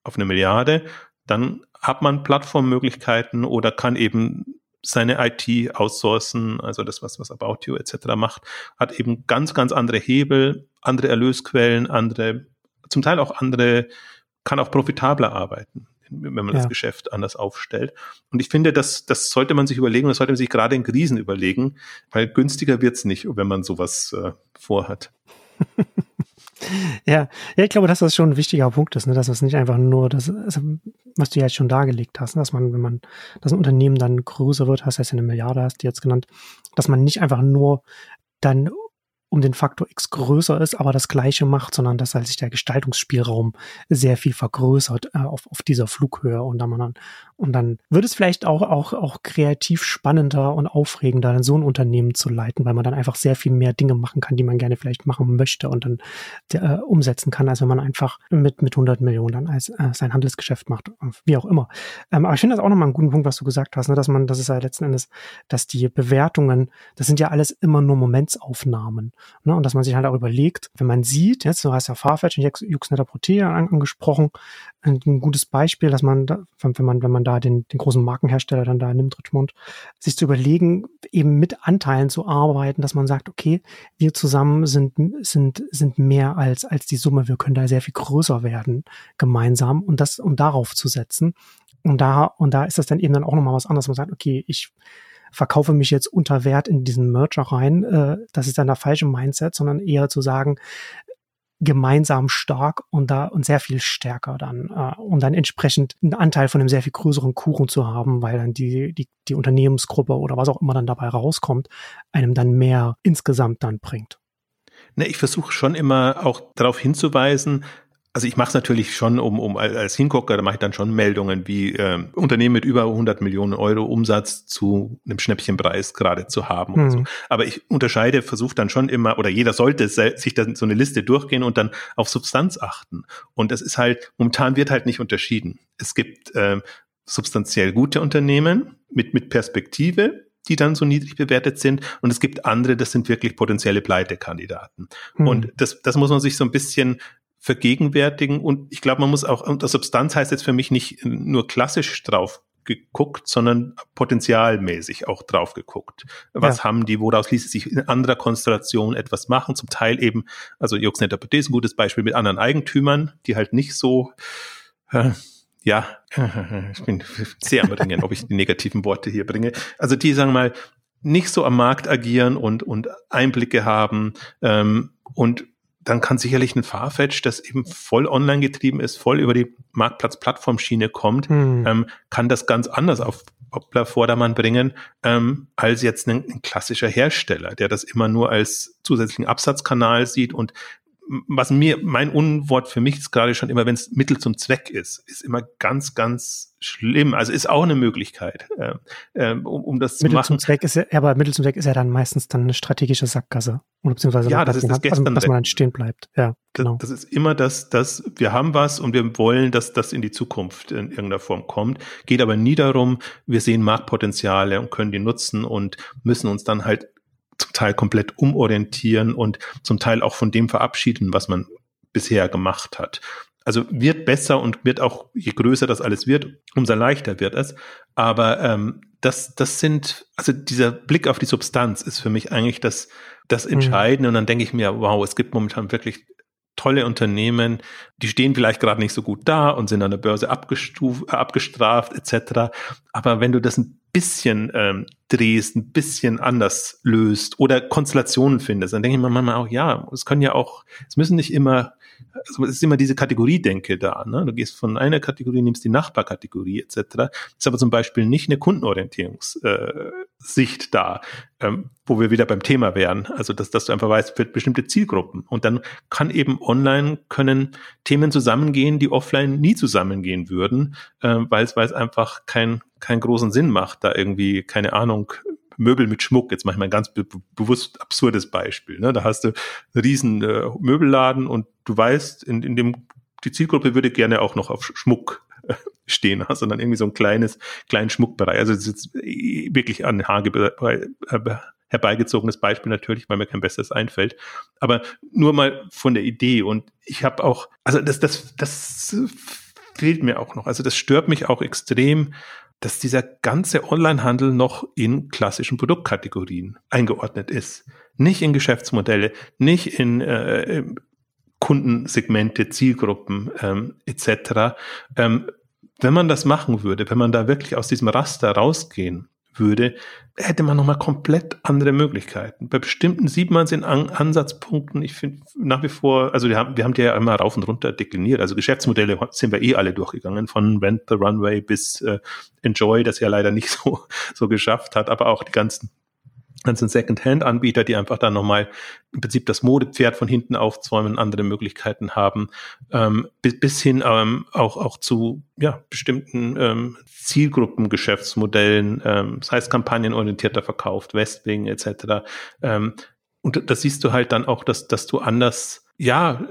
auf eine Milliarde, dann hat man Plattformmöglichkeiten oder kann eben seine IT outsourcen, also das, was, was About You etc. macht, hat eben ganz, ganz andere Hebel, andere Erlösquellen, andere, zum Teil auch andere, kann auch profitabler arbeiten wenn man ja. das Geschäft anders aufstellt. Und ich finde, das, das sollte man sich überlegen, das sollte man sich gerade in Krisen überlegen, weil günstiger wird's nicht, wenn man sowas äh, vorhat. ja, ja, ich glaube, dass das schon ein wichtiger Punkt ist, ne? dass das nicht einfach nur das, also, was du ja jetzt schon dargelegt hast, ne? dass man, wenn man, dass ein Unternehmen dann größer wird, hast du jetzt eine Milliarde, hast du jetzt genannt, dass man nicht einfach nur dann um den Faktor X größer ist, aber das gleiche macht, sondern dass halt sich der Gestaltungsspielraum sehr viel vergrößert äh, auf, auf dieser Flughöhe und dann, und dann wird es vielleicht auch, auch, auch kreativ spannender und aufregender, so ein Unternehmen zu leiten, weil man dann einfach sehr viel mehr Dinge machen kann, die man gerne vielleicht machen möchte und dann äh, umsetzen kann, als wenn man einfach mit, mit 100 Millionen dann als äh, sein Handelsgeschäft macht, wie auch immer. Ähm, aber ich finde das auch nochmal einen guten Punkt, was du gesagt hast, ne, dass man, das ist ja letzten Endes, dass die Bewertungen, das sind ja alles immer nur Momentsaufnahmen. Ne? Und dass man sich halt auch überlegt, wenn man sieht, jetzt, du hast ja Farfetch und Juxnetter Protea angesprochen, ein, ein, gutes Beispiel, dass man, da, wenn man, wenn man da den, den großen Markenhersteller dann da nimmt, Richmond, sich zu überlegen, eben mit Anteilen zu arbeiten, dass man sagt, okay, wir zusammen sind, sind, sind mehr als, als die Summe, wir können da sehr viel größer werden gemeinsam und das, um darauf zu setzen. Und da, und da ist das dann eben dann auch nochmal was anderes. Man sagt, okay, ich verkaufe mich jetzt unter Wert in diesen Merger rein. Äh, das ist dann der falsche Mindset, sondern eher zu sagen, gemeinsam stark und da und sehr viel stärker dann, äh, um dann entsprechend einen Anteil von einem sehr viel größeren Kuchen zu haben, weil dann die, die, die Unternehmensgruppe oder was auch immer dann dabei rauskommt, einem dann mehr insgesamt dann bringt. Ne, ich versuche schon immer auch darauf hinzuweisen, also ich mache es natürlich schon, um, um als Hingucker, da mache ich dann schon Meldungen wie äh, Unternehmen mit über 100 Millionen Euro Umsatz zu einem Schnäppchenpreis gerade zu haben. Mhm. So. Aber ich unterscheide, versuche dann schon immer, oder jeder sollte sich dann so eine Liste durchgehen und dann auf Substanz achten. Und das ist halt, momentan wird halt nicht unterschieden. Es gibt äh, substanziell gute Unternehmen mit, mit Perspektive, die dann so niedrig bewertet sind. Und es gibt andere, das sind wirklich potenzielle Pleitekandidaten. Mhm. Und das, das muss man sich so ein bisschen vergegenwärtigen. Und ich glaube, man muss auch, unter Substanz heißt jetzt für mich nicht nur klassisch drauf geguckt, sondern potenzialmäßig auch drauf geguckt. Was ja. haben die, woraus ließe sich in anderer Konstellation etwas machen? Zum Teil eben, also Juxnetter Petit ist ein gutes Beispiel mit anderen Eigentümern, die halt nicht so, äh, ja, ich bin sehr am Ringen, ob ich die negativen Worte hier bringe. Also die, sagen wir mal, nicht so am Markt agieren und, und Einblicke haben ähm, und dann kann sicherlich ein Farfetch, das eben voll online getrieben ist, voll über die Marktplatz-Plattformschiene kommt, hm. ähm, kann das ganz anders auf Vordermann bringen, ähm, als jetzt ein, ein, klassischer Hersteller, der das immer nur als zusätzlichen Absatzkanal sieht und was mir, mein Unwort für mich ist gerade schon immer, wenn es Mittel zum Zweck ist, ist immer ganz, ganz schlimm. Also ist auch eine Möglichkeit, äh, um, um das Mittel zu machen. Zum Zweck ist ja, aber Mittel zum Zweck ist ja dann meistens dann eine strategische Sackgasse. Oder beziehungsweise ja, das ist das also, dass man dann stehen bleibt. Ja, genau. Das, das, ist immer das, dass wir haben was und wir wollen, dass das in die Zukunft in irgendeiner Form kommt. Geht aber nie darum, wir sehen Marktpotenziale und können die nutzen und müssen uns dann halt zum Teil komplett umorientieren und zum Teil auch von dem verabschieden, was man bisher gemacht hat. Also wird besser und wird auch, je größer das alles wird, umso leichter wird es. Aber ähm, das, das sind, also dieser Blick auf die Substanz ist für mich eigentlich das, das mhm. Entscheidende. Mhm. Und dann denke ich mir, wow, es gibt momentan wirklich tolle Unternehmen, die stehen vielleicht gerade nicht so gut da und sind an der Börse abgestraft etc. Aber wenn du das ein bisschen ähm, drehst, ein bisschen anders löst oder Konstellationen findest, dann denke ich mir manchmal auch, ja, es können ja auch, es müssen nicht immer, also es ist immer diese Kategoriedenke da. Ne? Du gehst von einer Kategorie, nimmst die Nachbarkategorie etc. Ist aber zum Beispiel nicht eine Kundenorientierungssicht äh, da, ähm, wo wir wieder beim Thema wären. Also dass, dass du einfach weißt, für bestimmte Zielgruppen. Und dann kann eben online können Themen zusammengehen, die offline nie zusammengehen würden, äh, weil es einfach kein keinen großen Sinn macht, da irgendwie, keine Ahnung, Möbel mit Schmuck, jetzt mache ich mal ein ganz be bewusst absurdes Beispiel. Ne? Da hast du einen riesen äh, Möbelladen und du weißt, in, in dem, die Zielgruppe würde gerne auch noch auf Schmuck äh, stehen, dann irgendwie so ein kleines, kleinen Schmuckbereich. Also das ist jetzt wirklich an Haar herbeigezogenes Beispiel natürlich, weil mir kein besseres einfällt. Aber nur mal von der Idee. Und ich habe auch, also das, das, das fehlt mir auch noch. Also das stört mich auch extrem, dass dieser ganze Onlinehandel noch in klassischen Produktkategorien eingeordnet ist. Nicht in Geschäftsmodelle, nicht in äh, Kundensegmente, Zielgruppen ähm, etc. Ähm, wenn man das machen würde, wenn man da wirklich aus diesem Raster rausgehen würde, hätte man nochmal komplett andere Möglichkeiten. Bei bestimmten sieht man es in An Ansatzpunkten. Ich finde nach wie vor, also wir haben, wir haben die ja immer rauf und runter dekliniert. Also Geschäftsmodelle sind wir eh alle durchgegangen, von Rent the Runway bis äh, Enjoy, das ja leider nicht so, so geschafft hat, aber auch die ganzen ganzen Second-Hand-Anbieter, die einfach dann nochmal im Prinzip das Modepferd von hinten aufzäumen, andere Möglichkeiten haben, ähm, bis, bis hin ähm, auch, auch zu ja, bestimmten ähm, Zielgruppengeschäftsmodellen, ähm, das heißt kampagnenorientierter verkauft, Westwing etc. Ähm, und das siehst du halt dann auch, dass, dass du anders, ja,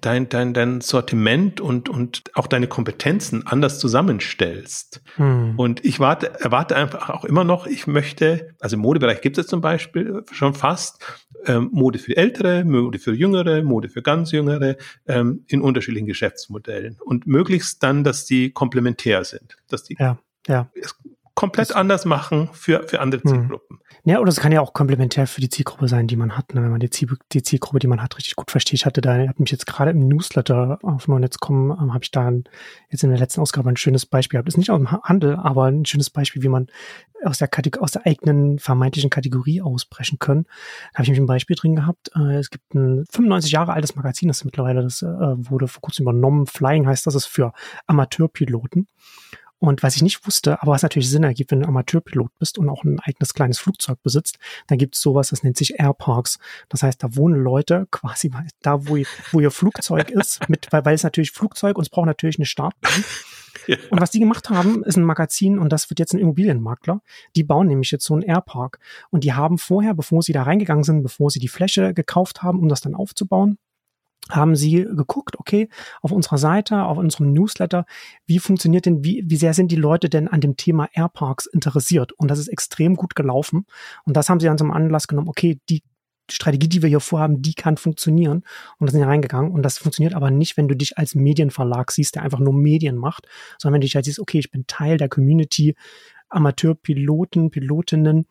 dein, dein, dein Sortiment und, und auch deine Kompetenzen anders zusammenstellst. Hm. Und ich warte, erwarte einfach auch immer noch, ich möchte, also im Modebereich gibt es zum Beispiel schon fast, ähm, Mode für Ältere, Mode für Jüngere, Mode für ganz Jüngere, ähm, in unterschiedlichen Geschäftsmodellen. Und möglichst dann, dass die komplementär sind, dass die ja, ja. Komplett das, anders machen für, für andere hm. Zielgruppen. Ja, oder es kann ja auch komplementär für die Zielgruppe sein, die man hat, ne? wenn man die, Ziel, die Zielgruppe, die man hat, richtig gut versteht. Ich hatte da, ich habe mich jetzt gerade im Newsletter auf Neunetz.com, ähm, habe ich da ein, jetzt in der letzten Ausgabe ein schönes Beispiel gehabt. Ist nicht aus dem Handel, aber ein schönes Beispiel, wie man aus der, Kategor aus der eigenen vermeintlichen Kategorie ausbrechen können. Da habe ich nämlich ein Beispiel drin gehabt. Äh, es gibt ein 95 Jahre altes Magazin, das mittlerweile, das äh, wurde vor kurzem übernommen. Flying heißt das, ist für Amateurpiloten. Und was ich nicht wusste, aber was natürlich Sinn ergibt, wenn du Amateurpilot bist und auch ein eigenes kleines Flugzeug besitzt, dann gibt es sowas, das nennt sich Airparks. Das heißt, da wohnen Leute quasi da, wo, ihr, wo ihr Flugzeug ist, mit, weil, weil es natürlich Flugzeug und es braucht natürlich eine Startbahn. Ja. Und was die gemacht haben, ist ein Magazin und das wird jetzt ein Immobilienmakler. Die bauen nämlich jetzt so einen Airpark. Und die haben vorher, bevor sie da reingegangen sind, bevor sie die Fläche gekauft haben, um das dann aufzubauen, haben sie geguckt, okay, auf unserer Seite, auf unserem Newsletter, wie funktioniert denn, wie, wie sehr sind die Leute denn an dem Thema Airparks interessiert? Und das ist extrem gut gelaufen. Und das haben sie dann zum Anlass genommen, okay, die Strategie, die wir hier vorhaben, die kann funktionieren. Und da sind sie reingegangen. Und das funktioniert aber nicht, wenn du dich als Medienverlag siehst, der einfach nur Medien macht, sondern wenn du dich halt siehst, okay, ich bin Teil der Community, Amateurpiloten, Pilotinnen,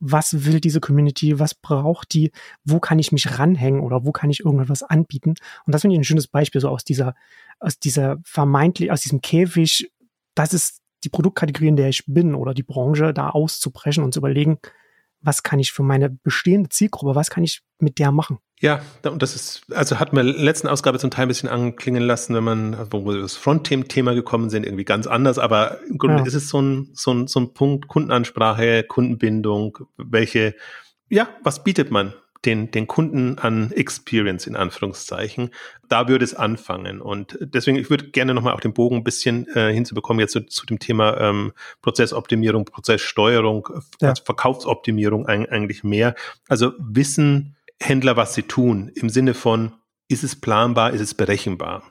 was will diese Community, was braucht die, wo kann ich mich ranhängen oder wo kann ich irgendwas anbieten. Und das finde ich ein schönes Beispiel, so aus dieser, aus dieser vermeintlich, aus diesem Käfig, das ist die Produktkategorie, in der ich bin oder die Branche, da auszubrechen und zu überlegen, was kann ich für meine bestehende Zielgruppe, was kann ich mit der machen? Ja, und das ist, also hat man in der letzten Ausgabe zum Teil ein bisschen anklingen lassen, wenn man, wo wir das Front-Thema gekommen sind, irgendwie ganz anders, aber im Grunde ja. ist es so ein, so ein, so ein Punkt Kundenansprache, Kundenbindung, welche, ja, was bietet man den, den Kunden an Experience in Anführungszeichen. Da würde es anfangen. Und deswegen, ich würde gerne nochmal auch den Bogen ein bisschen äh, hinzubekommen, jetzt zu, zu dem Thema ähm, Prozessoptimierung, Prozesssteuerung, ja. also Verkaufsoptimierung eigentlich mehr. Also wissen Händler, was sie tun, im Sinne von, ist es planbar, ist es berechenbar?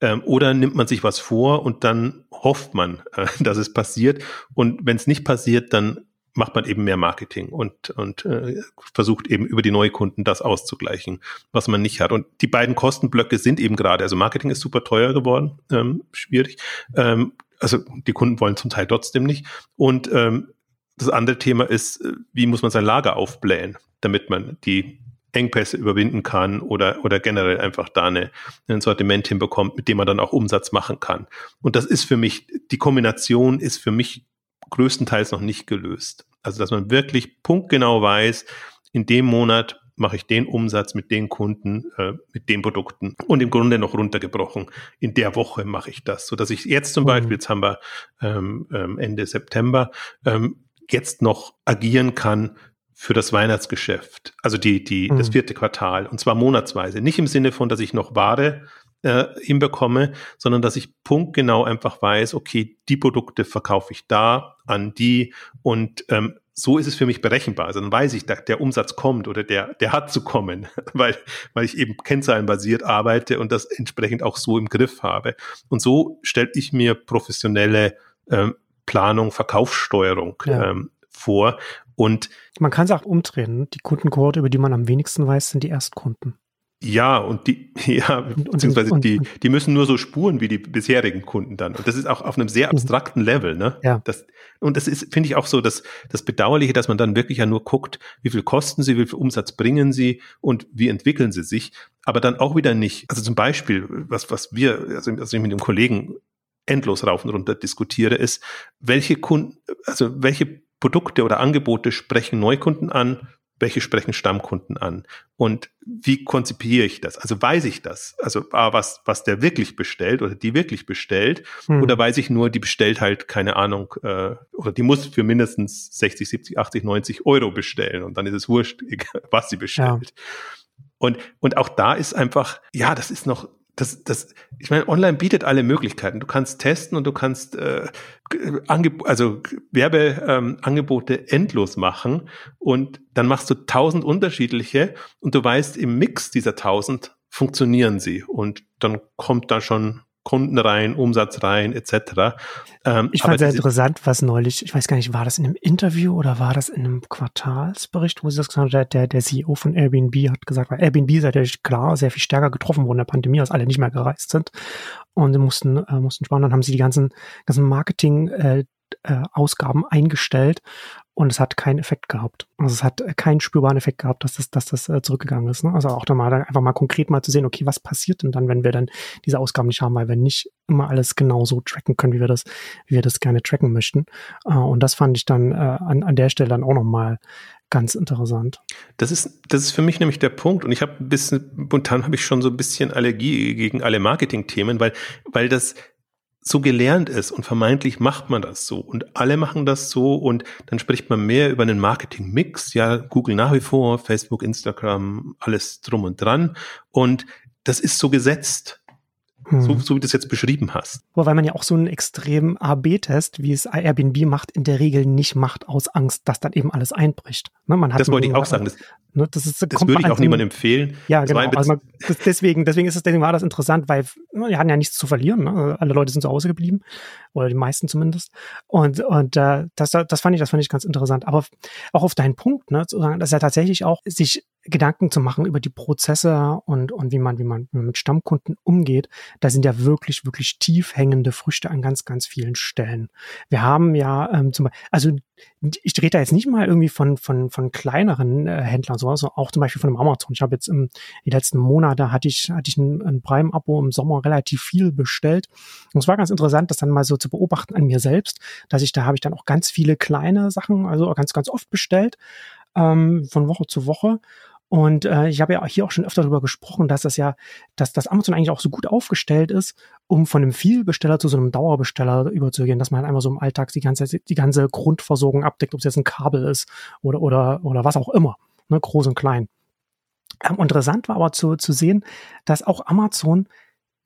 Ähm, oder nimmt man sich was vor und dann hofft man, äh, dass es passiert. Und wenn es nicht passiert, dann macht man eben mehr Marketing und, und äh, versucht eben über die Neukunden das auszugleichen, was man nicht hat. Und die beiden Kostenblöcke sind eben gerade, also Marketing ist super teuer geworden, ähm, schwierig. Ähm, also die Kunden wollen zum Teil trotzdem nicht. Und ähm, das andere Thema ist, äh, wie muss man sein Lager aufblähen, damit man die Engpässe überwinden kann oder, oder generell einfach da eine, ein Sortiment hinbekommt, mit dem man dann auch Umsatz machen kann. Und das ist für mich, die Kombination ist für mich größtenteils noch nicht gelöst. Also, dass man wirklich punktgenau weiß, in dem Monat mache ich den Umsatz mit den Kunden, äh, mit den Produkten und im Grunde noch runtergebrochen. In der Woche mache ich das, so dass ich jetzt zum mhm. Beispiel, jetzt haben wir ähm, ähm, Ende September, ähm, jetzt noch agieren kann für das Weihnachtsgeschäft, also die, die, mhm. das vierte Quartal, und zwar monatsweise. Nicht im Sinne von, dass ich noch Ware äh, hinbekomme, sondern dass ich punktgenau einfach weiß, okay, die Produkte verkaufe ich da an die und ähm, so ist es für mich berechenbar. Also dann weiß ich, der, der Umsatz kommt oder der, der hat zu kommen, weil, weil ich eben kennzahlenbasiert arbeite und das entsprechend auch so im Griff habe. Und so stelle ich mir professionelle ähm, Planung, Verkaufssteuerung ja. ähm, vor. Und man kann es auch umdrehen. Die Kundenkohorte, über die man am wenigsten weiß, sind die Erstkunden. Ja, und die, ja, beziehungsweise und, die, die müssen nur so spuren wie die bisherigen Kunden dann. Und das ist auch auf einem sehr mhm. abstrakten Level, ne? Ja. Das, und das ist, finde ich, auch so das, das Bedauerliche, dass man dann wirklich ja nur guckt, wie viel kosten sie, wie viel Umsatz bringen sie und wie entwickeln sie sich. Aber dann auch wieder nicht. Also zum Beispiel, was, was wir, also, also ich mit dem Kollegen endlos rauf und runter diskutiere, ist, welche Kunden, also welche Produkte oder Angebote sprechen Neukunden an welche sprechen Stammkunden an und wie konzipiere ich das? Also weiß ich das? Also ah, was, was der wirklich bestellt oder die wirklich bestellt hm. oder weiß ich nur, die bestellt halt, keine Ahnung, äh, oder die muss für mindestens 60, 70, 80, 90 Euro bestellen und dann ist es wurscht, was sie bestellt. Ja. Und, und auch da ist einfach, ja, das ist noch das, das, ich meine, online bietet alle Möglichkeiten. Du kannst testen und du kannst äh, Angeb also Werbeangebote ähm, endlos machen und dann machst du tausend unterschiedliche und du weißt, im Mix dieser tausend funktionieren sie und dann kommt da schon Kunden rein, Umsatz rein, etc. Ähm, ich fand sehr interessant, was neulich, ich weiß gar nicht, war das in einem Interview oder war das in einem Quartalsbericht, wo sie das gesagt haben, der, der CEO von Airbnb hat gesagt, weil Airbnb ist natürlich klar sehr viel stärker getroffen worden in der Pandemie, als alle nicht mehr gereist sind und mussten, äh, mussten sparen. Dann haben sie die ganzen, ganzen Marketing, äh, äh, Ausgaben eingestellt und es hat keinen Effekt gehabt. Also es hat keinen spürbaren Effekt gehabt, dass das, dass das äh, zurückgegangen ist. Ne? Also auch da mal einfach mal konkret mal zu sehen, okay, was passiert denn dann, wenn wir dann diese Ausgaben nicht haben, weil wir nicht immer alles genau so tracken können, wie wir das, wie wir das gerne tracken möchten. Äh, und das fand ich dann äh, an, an der Stelle dann auch nochmal ganz interessant. Das ist, das ist für mich nämlich der Punkt. Und ich habe ein bisschen, momentan habe ich schon so ein bisschen Allergie gegen alle Marketing-Themen, weil, weil das, so gelernt ist und vermeintlich macht man das so und alle machen das so und dann spricht man mehr über einen Marketing-Mix, ja, Google nach wie vor, Facebook, Instagram, alles drum und dran und das ist so gesetzt. Hm. So, so wie du es jetzt beschrieben hast. Wobei man ja auch so einen extremen A-B-Test, wie es Airbnb macht, in der Regel nicht macht aus Angst, dass dann eben alles einbricht. Ne, man hat das wollte ich auch sagen. Das, ne, das, ist, das würde ich auch niemandem empfehlen. Ja, genau. Also man, deswegen, deswegen ist es, deswegen war das interessant, weil ne, wir hatten ja nichts zu verlieren. Ne? Alle Leute sind zu Hause geblieben. Oder die meisten zumindest. Und, und äh, das, das fand ich, das fand ich ganz interessant. Aber auch auf deinen Punkt, ne, zu sagen, dass er tatsächlich auch sich Gedanken zu machen über die Prozesse und, und wie man, wie man mit Stammkunden umgeht, da sind ja wirklich, wirklich tief hängende Früchte an ganz, ganz vielen Stellen. Wir haben ja ähm, zum Beispiel, also ich rede da jetzt nicht mal irgendwie von, von, von kleineren äh, Händlern, so, also auch zum Beispiel von einem Amazon. Ich habe jetzt im die letzten Monate hatte ich, hatte ich ein, ein Prime-Abo im Sommer relativ viel bestellt. Und es war ganz interessant, das dann mal so zu beobachten an mir selbst, dass ich da habe ich dann auch ganz viele kleine Sachen, also ganz, ganz oft bestellt, ähm, von Woche zu Woche. Und äh, ich habe ja hier auch schon öfter darüber gesprochen, dass das ja, dass das Amazon eigentlich auch so gut aufgestellt ist, um von einem Vielbesteller zu so einem Dauerbesteller überzugehen, dass man halt einfach so im Alltag die ganze, die ganze Grundversorgung abdeckt, ob es jetzt ein Kabel ist oder, oder, oder was auch immer, ne, groß und klein. Ähm, interessant war aber zu, zu sehen, dass auch Amazon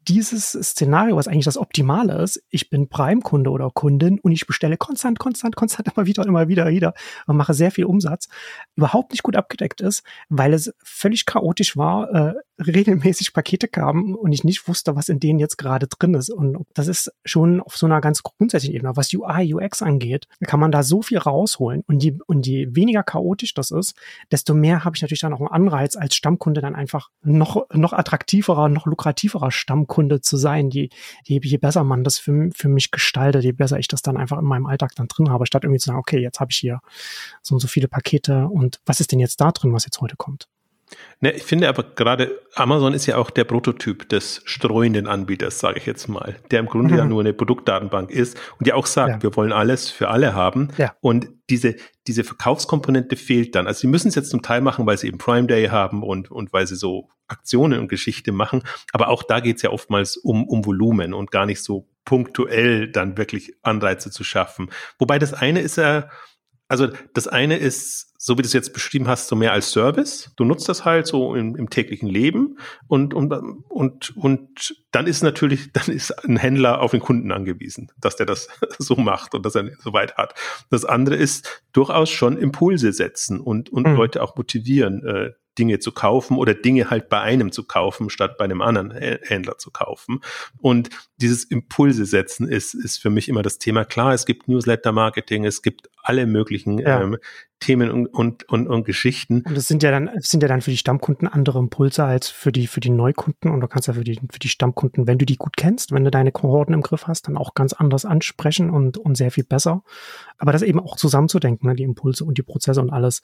dieses Szenario, was eigentlich das Optimale ist, ich bin Prime-Kunde oder Kundin und ich bestelle konstant, konstant, konstant immer wieder, immer wieder, wieder und mache sehr viel Umsatz, überhaupt nicht gut abgedeckt ist, weil es völlig chaotisch war, äh, regelmäßig Pakete kamen und ich nicht wusste, was in denen jetzt gerade drin ist. Und das ist schon auf so einer ganz grundsätzlichen Ebene, was UI, UX angeht, kann man da so viel rausholen. Und je, und je weniger chaotisch das ist, desto mehr habe ich natürlich dann auch einen Anreiz, als Stammkunde dann einfach noch, noch attraktiverer, noch lukrativerer Stammkunde zu sein. Je, je, je besser man das für, für mich gestaltet, je besser ich das dann einfach in meinem Alltag dann drin habe, statt irgendwie zu sagen, okay, jetzt habe ich hier so und so viele Pakete und was ist denn jetzt da drin, was jetzt heute kommt? Ne, ich finde aber gerade Amazon ist ja auch der Prototyp des streuenden Anbieters, sage ich jetzt mal, der im Grunde mhm. ja nur eine Produktdatenbank ist und ja auch sagt, ja. wir wollen alles für alle haben. Ja. Und diese, diese Verkaufskomponente fehlt dann. Also sie müssen es jetzt zum Teil machen, weil sie eben Prime Day haben und, und weil sie so Aktionen und Geschichte machen. Aber auch da geht es ja oftmals um, um Volumen und gar nicht so punktuell dann wirklich Anreize zu schaffen. Wobei das eine ist ja, also das eine ist, so wie du es jetzt beschrieben hast, so mehr als Service. Du nutzt das halt so im, im täglichen Leben und, und, und, und dann ist natürlich, dann ist ein Händler auf den Kunden angewiesen, dass der das so macht und dass er so weit hat. Das andere ist durchaus schon Impulse setzen und, und mhm. Leute auch motivieren, äh, Dinge zu kaufen oder Dinge halt bei einem zu kaufen, statt bei einem anderen Händler zu kaufen. Und dieses Impulse setzen ist, ist für mich immer das Thema. Klar, es gibt Newsletter-Marketing, es gibt alle möglichen ja. ähm, Themen und, und, und, und Geschichten. Und das sind ja dann, sind ja dann für die Stammkunden andere Impulse als für die, für die Neukunden. Und du kannst ja für die, für die Stammkunden, wenn du die gut kennst, wenn du deine Kohorten im Griff hast, dann auch ganz anders ansprechen und, und sehr viel besser. Aber das eben auch zusammenzudenken, ne, die Impulse und die Prozesse und alles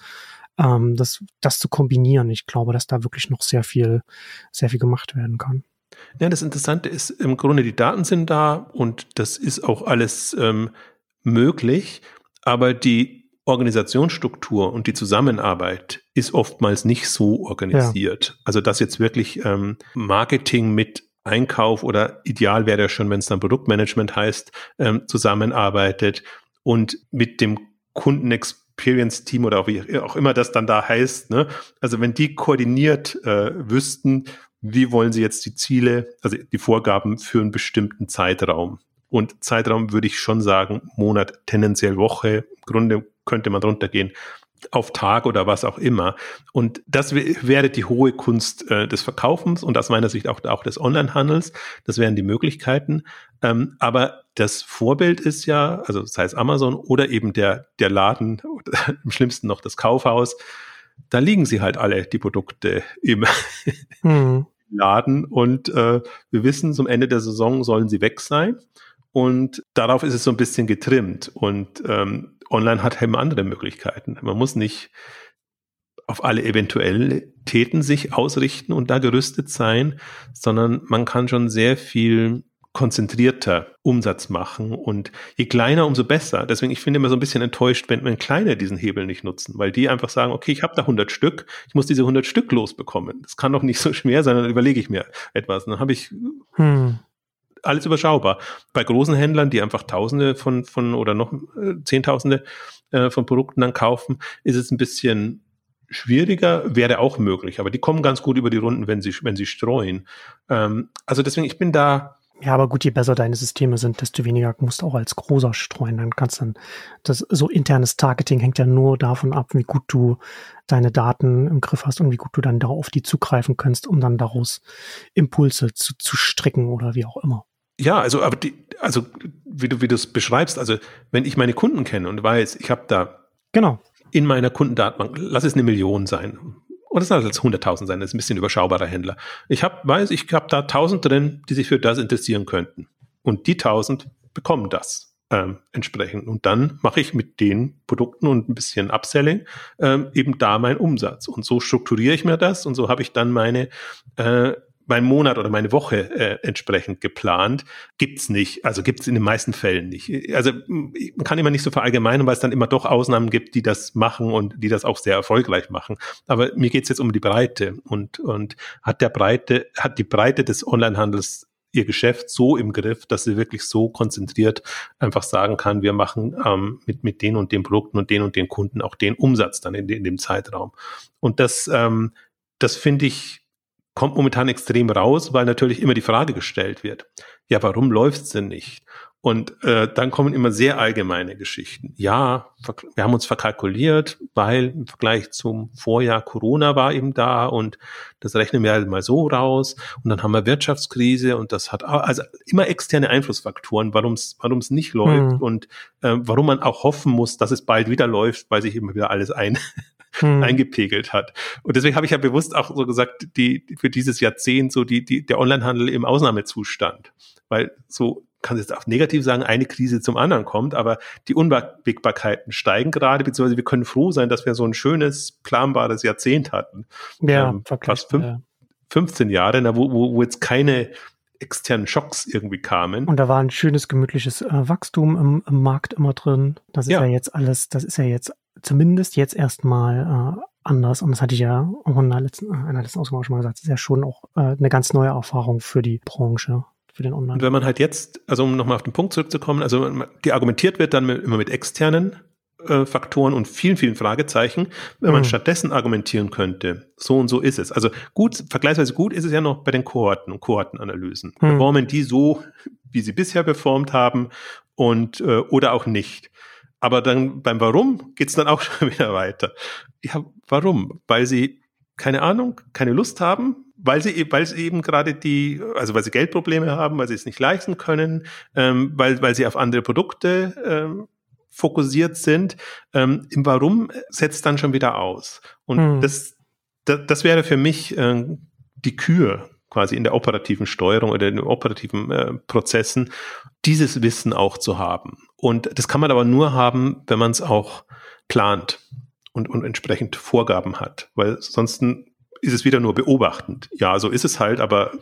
ähm, das, das zu kombinieren. Ich glaube, dass da wirklich noch sehr viel, sehr viel gemacht werden kann. Ja, das Interessante ist, im Grunde die Daten sind da und das ist auch alles ähm, möglich, aber die Organisationsstruktur und die Zusammenarbeit ist oftmals nicht so organisiert. Ja. Also dass jetzt wirklich ähm, Marketing mit Einkauf oder ideal wäre ja schon, wenn es dann Produktmanagement heißt, ähm, zusammenarbeitet und mit dem Kundenexpert Experience Team oder wie auch immer das dann da heißt. Ne? Also wenn die koordiniert äh, wüssten, wie wollen sie jetzt die Ziele, also die Vorgaben für einen bestimmten Zeitraum. Und Zeitraum würde ich schon sagen, Monat, tendenziell Woche. Im Grunde könnte man drunter gehen. auf Tag oder was auch immer. Und das wäre die hohe Kunst äh, des Verkaufens und aus meiner Sicht auch, auch des Onlinehandels. Das wären die Möglichkeiten. Ähm, aber das Vorbild ist ja, also sei es Amazon oder eben der, der Laden, oder im schlimmsten noch das Kaufhaus, da liegen sie halt alle, die Produkte im hm. Laden und äh, wir wissen, zum Ende der Saison sollen sie weg sein. Und darauf ist es so ein bisschen getrimmt. Und ähm, online hat eben andere Möglichkeiten. Man muss nicht auf alle Eventualitäten sich ausrichten und da gerüstet sein, sondern man kann schon sehr viel konzentrierter Umsatz machen und je kleiner, umso besser. Deswegen, ich finde immer so ein bisschen enttäuscht, wenn, wenn Kleine diesen Hebel nicht nutzen, weil die einfach sagen, okay, ich habe da 100 Stück, ich muss diese 100 Stück losbekommen. Das kann doch nicht so schwer sein, dann überlege ich mir etwas. dann habe ich hm alles überschaubar. Bei großen Händlern, die einfach Tausende von, von oder noch äh, Zehntausende äh, von Produkten dann kaufen, ist es ein bisschen schwieriger, wäre auch möglich. Aber die kommen ganz gut über die Runden, wenn sie, wenn sie streuen. Ähm, also deswegen, ich bin da. Ja, aber gut, je besser deine Systeme sind, desto weniger musst du auch als großer streuen. Dann kannst du das so internes Targeting hängt ja nur davon ab, wie gut du deine Daten im Griff hast und wie gut du dann darauf die zugreifen kannst, um dann daraus Impulse zu, zu stricken oder wie auch immer. Ja, also, aber die, also, wie du, wie du es beschreibst, also, wenn ich meine Kunden kenne und weiß, ich habe da genau. in meiner Kundendatenbank, lass es eine Million sein, oder es soll es 100.000 sein, das ist ein bisschen überschaubarer Händler. Ich habe, weiß, ich habe da 1000 drin, die sich für das interessieren könnten. Und die 1000 bekommen das ähm, entsprechend. Und dann mache ich mit den Produkten und ein bisschen Upselling ähm, eben da meinen Umsatz. Und so strukturiere ich mir das und so habe ich dann meine äh, mein Monat oder meine Woche äh, entsprechend geplant. Gibt's nicht. Also gibt's in den meisten Fällen nicht. Also man kann immer nicht so verallgemeinern, weil es dann immer doch Ausnahmen gibt, die das machen und die das auch sehr erfolgreich machen. Aber mir geht's jetzt um die Breite und, und hat der Breite, hat die Breite des Onlinehandels ihr Geschäft so im Griff, dass sie wirklich so konzentriert einfach sagen kann, wir machen ähm, mit, mit den und den Produkten und den und den Kunden auch den Umsatz dann in, in dem Zeitraum. Und das, ähm, das finde ich kommt momentan extrem raus, weil natürlich immer die Frage gestellt wird, ja, warum läuft's denn nicht? Und äh, dann kommen immer sehr allgemeine Geschichten. Ja, wir haben uns verkalkuliert, weil im Vergleich zum Vorjahr Corona war eben da und das rechnen wir halt mal so raus. Und dann haben wir Wirtschaftskrise und das hat also immer externe Einflussfaktoren, warum es warum es nicht läuft mhm. und äh, warum man auch hoffen muss, dass es bald wieder läuft, weil sich immer wieder alles ein hm. eingepegelt hat. Und deswegen habe ich ja bewusst auch so gesagt, die, für dieses Jahrzehnt so die, die, der Onlinehandel im Ausnahmezustand. Weil so kann es jetzt auch negativ sagen, eine Krise zum anderen kommt, aber die Unwägbarkeiten steigen gerade, beziehungsweise wir können froh sein, dass wir so ein schönes, planbares Jahrzehnt hatten. Ja, ähm, fast fünf, ja. 15 Jahre, na, wo, wo, wo jetzt keine externen Schocks irgendwie kamen. Und da war ein schönes, gemütliches äh, Wachstum im, im, Markt immer drin. Das ist ja. ja. jetzt alles, das ist ja jetzt zumindest jetzt erstmal äh, anders. Und das hatte ich ja auch in der letzten, äh, einer letzten Ausgabe schon mal gesagt. Das ist ja schon auch äh, eine ganz neue Erfahrung für die Branche. Für den Online. Und wenn man halt jetzt, also um nochmal auf den Punkt zurückzukommen, also die argumentiert wird dann mit, immer mit externen äh, Faktoren und vielen, vielen Fragezeichen, wenn man mhm. stattdessen argumentieren könnte, so und so ist es. Also gut, vergleichsweise gut ist es ja noch bei den Kohorten und Kohortenanalysen. Mhm. Performen die so, wie sie bisher performt haben und äh, oder auch nicht. Aber dann beim Warum geht's dann auch schon wieder weiter. Ja, warum? Weil sie, keine Ahnung, keine Lust haben, weil sie, weil sie eben gerade die, also weil sie Geldprobleme haben, weil sie es nicht leisten können, ähm, weil, weil sie auf andere Produkte ähm, fokussiert sind. Ähm, Im Warum setzt dann schon wieder aus. Und hm. das, das, das wäre für mich äh, die Kür quasi in der operativen Steuerung oder in den operativen äh, Prozessen, dieses Wissen auch zu haben. Und das kann man aber nur haben, wenn man es auch plant und, und entsprechend Vorgaben hat, weil sonst ist es wieder nur beobachtend. Ja, so ist es halt, aber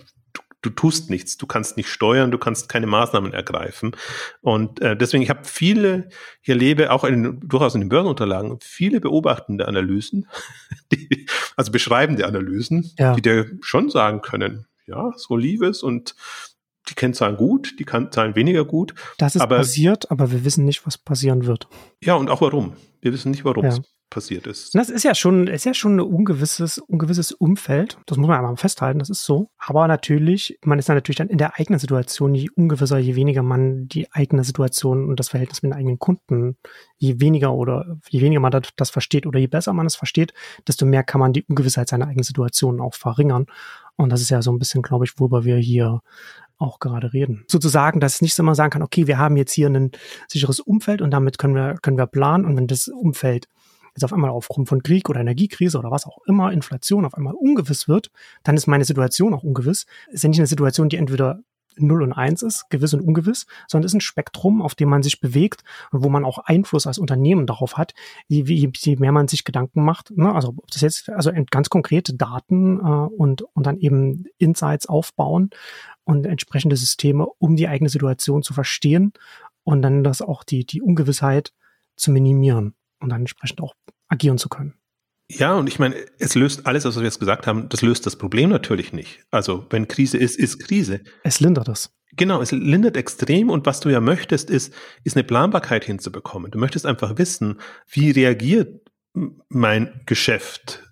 du, tust nichts, du kannst nicht steuern, du kannst keine Maßnahmen ergreifen. Und äh, deswegen, ich habe viele, ich erlebe auch in, durchaus in den Börsenunterlagen viele beobachtende Analysen, die, also beschreibende Analysen, ja. die dir schon sagen können, ja, so lief es und die Kennzahlen gut, die Kennzahlen weniger gut. Das ist aber, passiert, aber wir wissen nicht, was passieren wird. Ja, und auch warum. Wir wissen nicht warum. Ja. Passiert ist. Das ist ja schon, ist ja schon ein ungewisses, ungewisses Umfeld. Das muss man einmal festhalten, das ist so. Aber natürlich, man ist dann natürlich dann in der eigenen Situation, je ungewisser, je weniger man die eigene Situation und das Verhältnis mit den eigenen Kunden, je weniger oder je weniger man das, versteht oder je besser man es versteht, desto mehr kann man die Ungewissheit seiner eigenen Situation auch verringern. Und das ist ja so ein bisschen, glaube ich, worüber wir hier auch gerade reden. Sozusagen, dass ich nicht immer sagen kann, okay, wir haben jetzt hier ein sicheres Umfeld und damit können wir, können wir planen und wenn das Umfeld jetzt auf einmal aufgrund von Krieg oder Energiekrise oder was auch immer, Inflation auf einmal ungewiss wird, dann ist meine Situation auch ungewiss. Ist ja nicht eine Situation, die entweder 0 und 1 ist, gewiss und ungewiss, sondern es ist ein Spektrum, auf dem man sich bewegt und wo man auch Einfluss als Unternehmen darauf hat, je, je mehr man sich Gedanken macht. Ne? Also ob das jetzt, also ganz konkrete Daten äh, und, und dann eben Insights aufbauen und entsprechende Systeme, um die eigene Situation zu verstehen und dann das auch die, die Ungewissheit zu minimieren und dann entsprechend auch agieren zu können. Ja, und ich meine, es löst alles, was wir jetzt gesagt haben, das löst das Problem natürlich nicht. Also, wenn Krise ist, ist Krise. Es lindert es. Genau, es lindert extrem und was du ja möchtest, ist, ist eine Planbarkeit hinzubekommen. Du möchtest einfach wissen, wie reagiert mein Geschäft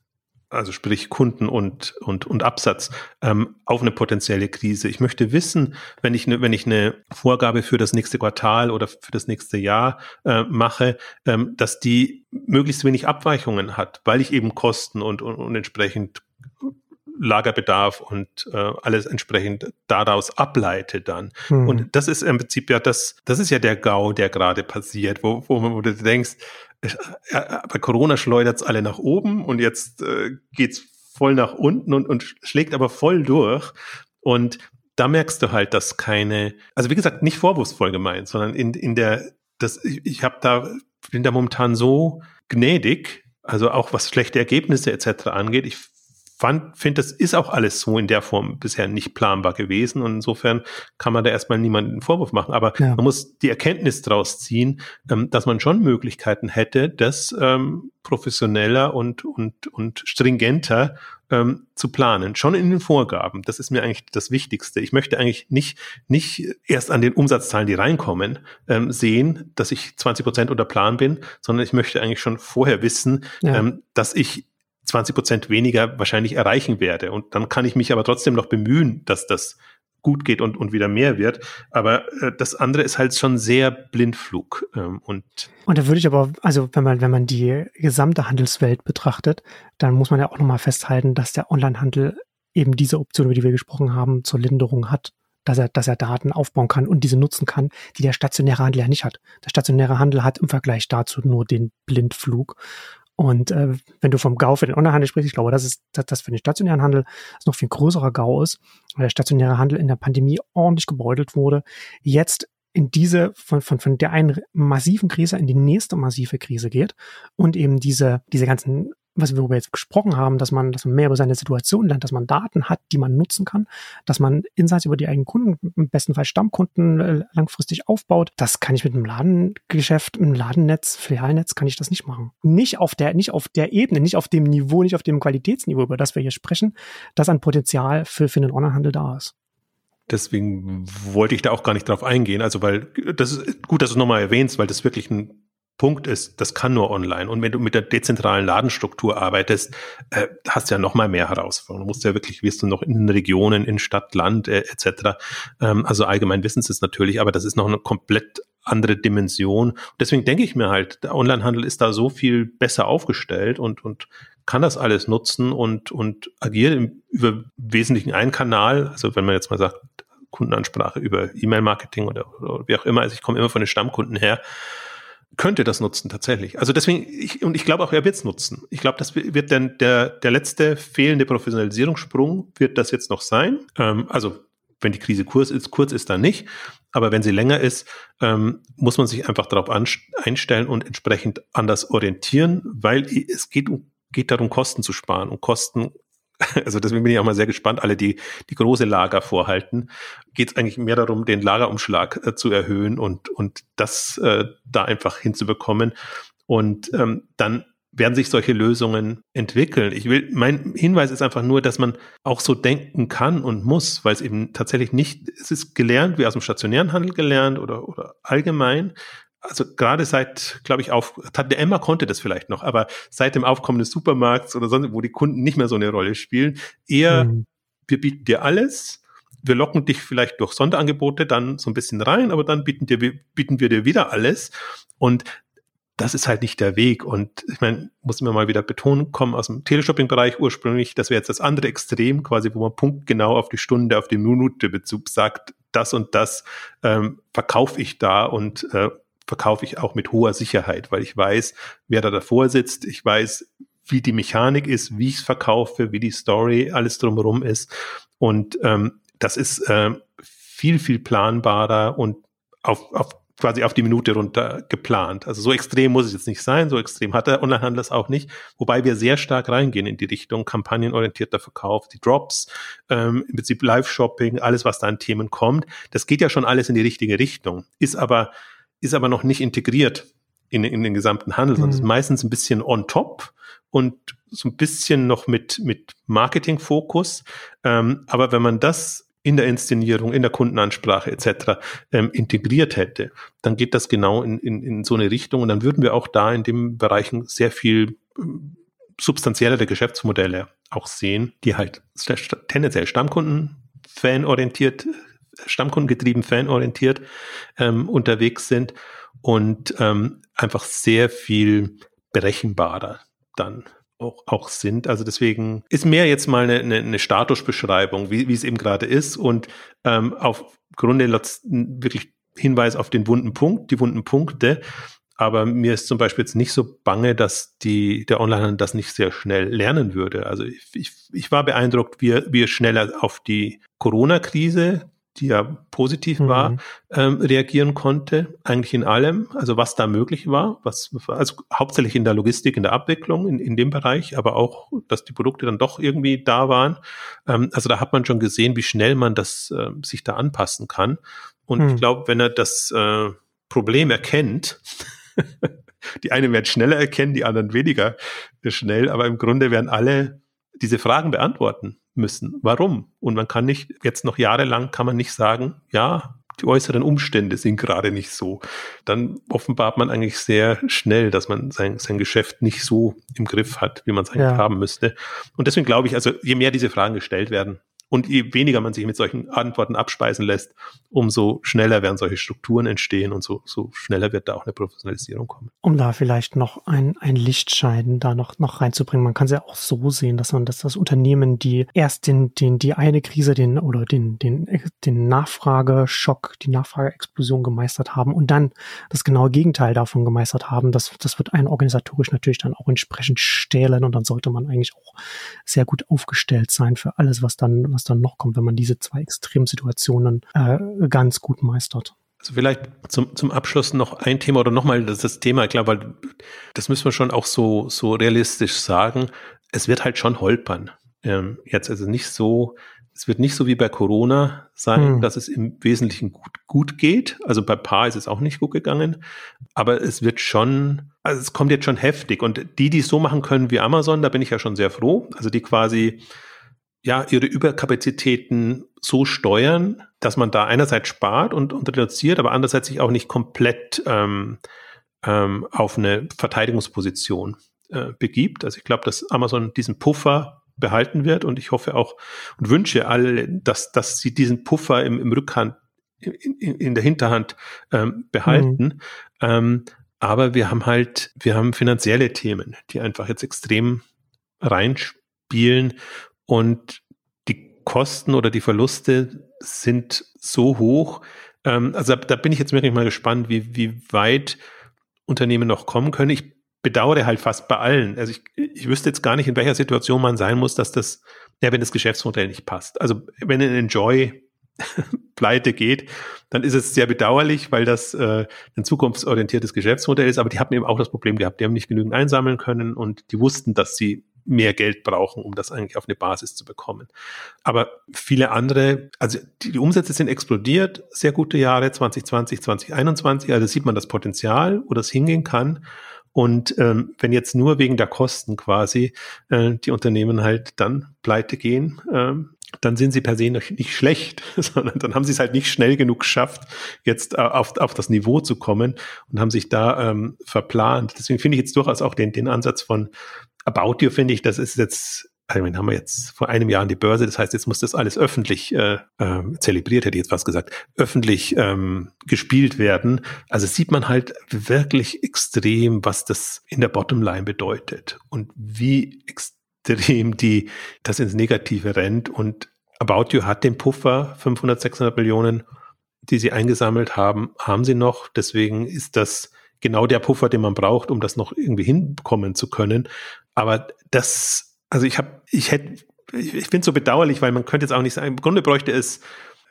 also sprich Kunden und, und, und Absatz, ähm, auf eine potenzielle Krise. Ich möchte wissen, wenn ich, ne, wenn ich eine Vorgabe für das nächste Quartal oder für das nächste Jahr äh, mache, ähm, dass die möglichst wenig Abweichungen hat, weil ich eben Kosten und, und, und entsprechend Lagerbedarf und äh, alles entsprechend daraus ableite dann. Mhm. Und das ist im Prinzip ja das, das ist ja der GAU, der gerade passiert, wo, wo, wo du denkst, bei Corona schleudert es alle nach oben und jetzt äh, geht's voll nach unten und, und schlägt aber voll durch. Und da merkst du halt, dass keine, also wie gesagt, nicht vorwurfsvoll gemeint, sondern in, in der, das, ich, ich habe da, bin da momentan so gnädig, also auch was schlechte Ergebnisse etc. angeht. Ich finde, das ist auch alles so in der Form bisher nicht planbar gewesen. Und insofern kann man da erstmal niemanden einen Vorwurf machen. Aber ja. man muss die Erkenntnis daraus ziehen, ähm, dass man schon Möglichkeiten hätte, das ähm, professioneller und, und, und stringenter ähm, zu planen. Schon in den Vorgaben. Das ist mir eigentlich das Wichtigste. Ich möchte eigentlich nicht, nicht erst an den Umsatzzahlen, die reinkommen, ähm, sehen, dass ich 20 Prozent unter Plan bin, sondern ich möchte eigentlich schon vorher wissen, ja. ähm, dass ich 20 Prozent weniger wahrscheinlich erreichen werde. Und dann kann ich mich aber trotzdem noch bemühen, dass das gut geht und, und wieder mehr wird. Aber äh, das andere ist halt schon sehr Blindflug. Ähm, und, und da würde ich aber, also wenn man, wenn man die gesamte Handelswelt betrachtet, dann muss man ja auch nochmal festhalten, dass der Onlinehandel eben diese Option, über die wir gesprochen haben, zur Linderung hat dass er, dass er Daten aufbauen kann und diese nutzen kann, die der stationäre Handel ja nicht hat. Der stationäre Handel hat im Vergleich dazu nur den Blindflug. Und äh, wenn du vom GAU für den Onlinehandel sprichst, ich glaube, das ist das, das für den stationären Handel ist noch viel größerer GAU ist, weil der stationäre Handel in der Pandemie ordentlich gebeutelt wurde. Jetzt in diese von, von, von der einen massiven Krise in die nächste massive Krise geht und eben diese, diese ganzen was wir jetzt gesprochen haben, dass man, dass man mehr über seine Situation lernt, dass man Daten hat, die man nutzen kann, dass man Insights über die eigenen Kunden, im besten Fall Stammkunden äh, langfristig aufbaut. Das kann ich mit einem Ladengeschäft, einem Ladennetz, Filialnetz kann ich das nicht machen. Nicht auf der, nicht auf der Ebene, nicht auf dem Niveau, nicht auf dem Qualitätsniveau, über das wir hier sprechen, das an Potenzial für, für den Onlinehandel da ist. Deswegen wollte ich da auch gar nicht drauf eingehen. Also, weil das ist gut, dass du es nochmal erwähnst, weil das wirklich ein Punkt ist, das kann nur online. Und wenn du mit der dezentralen Ladenstruktur arbeitest, äh, hast du ja noch mal mehr Herausforderungen. Du musst ja wirklich, wirst du noch in den Regionen, in Stadt, Land äh, etc. Ähm, also allgemein wissen sie es natürlich, aber das ist noch eine komplett andere Dimension. Und deswegen denke ich mir halt, der Onlinehandel ist da so viel besser aufgestellt und, und kann das alles nutzen und, und agiert im, über wesentlichen einen Kanal. Also wenn man jetzt mal sagt, Kundenansprache über E-Mail-Marketing oder, oder wie auch immer, also ich komme immer von den Stammkunden her, könnte das nutzen tatsächlich. Also deswegen, ich, und ich glaube auch, er wird es nutzen. Ich glaube, das wird dann der, der letzte fehlende Professionalisierungssprung wird das jetzt noch sein. Ähm, also wenn die Krise kurz ist, kurz ist dann nicht. Aber wenn sie länger ist, ähm, muss man sich einfach darauf einstellen und entsprechend anders orientieren, weil es geht, geht darum, Kosten zu sparen. Und Kosten also deswegen bin ich auch mal sehr gespannt, alle, die die große Lager vorhalten, geht es eigentlich mehr darum, den Lagerumschlag äh, zu erhöhen und, und das äh, da einfach hinzubekommen. Und ähm, dann werden sich solche Lösungen entwickeln. Ich will, mein Hinweis ist einfach nur, dass man auch so denken kann und muss, weil es eben tatsächlich nicht, es ist gelernt, wie aus dem stationären Handel gelernt oder, oder allgemein, also gerade seit, glaube ich, auf, Tante Emma konnte das vielleicht noch, aber seit dem Aufkommen des Supermarkts oder sonst, wo die Kunden nicht mehr so eine Rolle spielen, eher, mhm. wir bieten dir alles, wir locken dich vielleicht durch Sonderangebote dann so ein bisschen rein, aber dann bieten, dir, bieten wir dir wieder alles. Und das ist halt nicht der Weg. Und ich meine, muss man mal wieder betonen, kommen aus dem Teleshopping-Bereich ursprünglich, das wäre jetzt das andere Extrem, quasi, wo man punktgenau auf die Stunde, auf die Minute Bezug sagt, das und das ähm, verkaufe ich da und äh, verkaufe ich auch mit hoher Sicherheit, weil ich weiß, wer da davor sitzt, ich weiß, wie die Mechanik ist, wie ich es verkaufe, wie die Story, alles drumherum ist. Und ähm, das ist äh, viel, viel planbarer und auf, auf quasi auf die Minute runter geplant. Also so extrem muss es jetzt nicht sein, so extrem hat der Onlinehandel es auch nicht, wobei wir sehr stark reingehen in die Richtung kampagnenorientierter Verkauf, die Drops, ähm, im Prinzip Live-Shopping, alles, was da an Themen kommt. Das geht ja schon alles in die richtige Richtung, ist aber, ist aber noch nicht integriert in, in den gesamten Handel, sondern mhm. ist meistens ein bisschen on top und so ein bisschen noch mit, mit Marketing-Fokus. Ähm, aber wenn man das in der Inszenierung, in der Kundenansprache etc. Ähm, integriert hätte, dann geht das genau in, in, in so eine Richtung und dann würden wir auch da in dem Bereichen sehr viel ähm, substanziellere Geschäftsmodelle auch sehen, die halt tendenziell Stammkunden fanorientiert, Stammkundengetrieben fanorientiert ähm, unterwegs sind und ähm, einfach sehr viel berechenbarer dann auch, auch sind. Also deswegen ist mehr jetzt mal eine, eine, eine Statusbeschreibung, wie, wie es eben gerade ist und ähm, aufgrund der wirklich Hinweis auf den wunden Punkt, die wunden Punkte. Aber mir ist zum Beispiel jetzt nicht so bange, dass die, der Onlinehandel das nicht sehr schnell lernen würde. Also ich, ich, ich war beeindruckt, wie er, wie er schneller auf die Corona-Krise die ja positiv mhm. war, ähm, reagieren konnte, eigentlich in allem, also was da möglich war, was, also hauptsächlich in der Logistik, in der Abwicklung, in, in dem Bereich, aber auch, dass die Produkte dann doch irgendwie da waren. Ähm, also da hat man schon gesehen, wie schnell man das äh, sich da anpassen kann. Und mhm. ich glaube, wenn er das äh, Problem erkennt, die einen werden schneller erkennen, die anderen weniger schnell, aber im Grunde werden alle diese Fragen beantworten müssen. Warum? Und man kann nicht, jetzt noch jahrelang kann man nicht sagen, ja, die äußeren Umstände sind gerade nicht so. Dann offenbart man eigentlich sehr schnell, dass man sein, sein Geschäft nicht so im Griff hat, wie man es eigentlich ja. haben müsste. Und deswegen glaube ich, also je mehr diese Fragen gestellt werden, und je weniger man sich mit solchen Antworten abspeisen lässt, umso schneller werden solche Strukturen entstehen und so, so schneller wird da auch eine Professionalisierung kommen. Um da vielleicht noch ein, ein Lichtscheiden da noch, noch reinzubringen. Man kann es ja auch so sehen, dass man, dass das Unternehmen, die erst den, den, die eine Krise, den, oder den, den, den Nachfrageschock, die Nachfrageexplosion gemeistert haben und dann das genaue Gegenteil davon gemeistert haben, das, das wird einen organisatorisch natürlich dann auch entsprechend stählen und dann sollte man eigentlich auch sehr gut aufgestellt sein für alles, was dann, was dann noch kommt, wenn man diese zwei Extremsituationen äh, ganz gut meistert. Also vielleicht zum, zum Abschluss noch ein Thema oder nochmal das, das Thema, ich glaube, weil das müssen wir schon auch so, so realistisch sagen. Es wird halt schon holpern. Ähm, jetzt also nicht so, es wird nicht so wie bei Corona sein, hm. dass es im Wesentlichen gut, gut geht. Also bei Paar ist es auch nicht gut gegangen. Aber es wird schon, also es kommt jetzt schon heftig. Und die, die es so machen können wie Amazon, da bin ich ja schon sehr froh. Also die quasi ja, ihre Überkapazitäten so steuern, dass man da einerseits spart und, und reduziert, aber andererseits sich auch nicht komplett ähm, ähm, auf eine Verteidigungsposition äh, begibt. Also ich glaube, dass Amazon diesen Puffer behalten wird und ich hoffe auch und wünsche alle, dass, dass sie diesen Puffer im, im Rückhand, in, in der Hinterhand ähm, behalten. Mhm. Ähm, aber wir haben halt, wir haben finanzielle Themen, die einfach jetzt extrem reinspielen und die Kosten oder die Verluste sind so hoch. Ähm, also da, da bin ich jetzt wirklich mal gespannt, wie, wie weit Unternehmen noch kommen können. Ich bedauere halt fast bei allen. Also ich, ich wüsste jetzt gar nicht, in welcher Situation man sein muss, dass das, ja, wenn das Geschäftsmodell nicht passt. Also wenn ein Enjoy pleite geht, dann ist es sehr bedauerlich, weil das äh, ein zukunftsorientiertes Geschäftsmodell ist. Aber die haben eben auch das Problem gehabt, die haben nicht genügend einsammeln können und die wussten, dass sie mehr Geld brauchen, um das eigentlich auf eine Basis zu bekommen. Aber viele andere, also die, die Umsätze sind explodiert, sehr gute Jahre 2020, 2021, also sieht man das Potenzial, wo das hingehen kann. Und ähm, wenn jetzt nur wegen der Kosten quasi äh, die Unternehmen halt dann pleite gehen, ähm, dann sind sie per se nicht schlecht, sondern dann haben sie es halt nicht schnell genug geschafft, jetzt äh, auf, auf das Niveau zu kommen und haben sich da ähm, verplant. Deswegen finde ich jetzt durchaus auch den, den Ansatz von About You, finde ich, das ist jetzt also meine, haben wir jetzt vor einem Jahr an die Börse, das heißt, jetzt muss das alles öffentlich äh, äh, zelebriert, hätte ich jetzt was gesagt, öffentlich ähm, gespielt werden. Also sieht man halt wirklich extrem, was das in der Bottomline bedeutet und wie extrem die das ins Negative rennt. Und About You hat den Puffer, 500, 600 Millionen, die sie eingesammelt haben, haben sie noch. Deswegen ist das genau der Puffer, den man braucht, um das noch irgendwie hinbekommen zu können. Aber das also ich habe, ich hätte, ich, ich finde es so bedauerlich, weil man könnte jetzt auch nicht sagen, im Grunde bräuchte es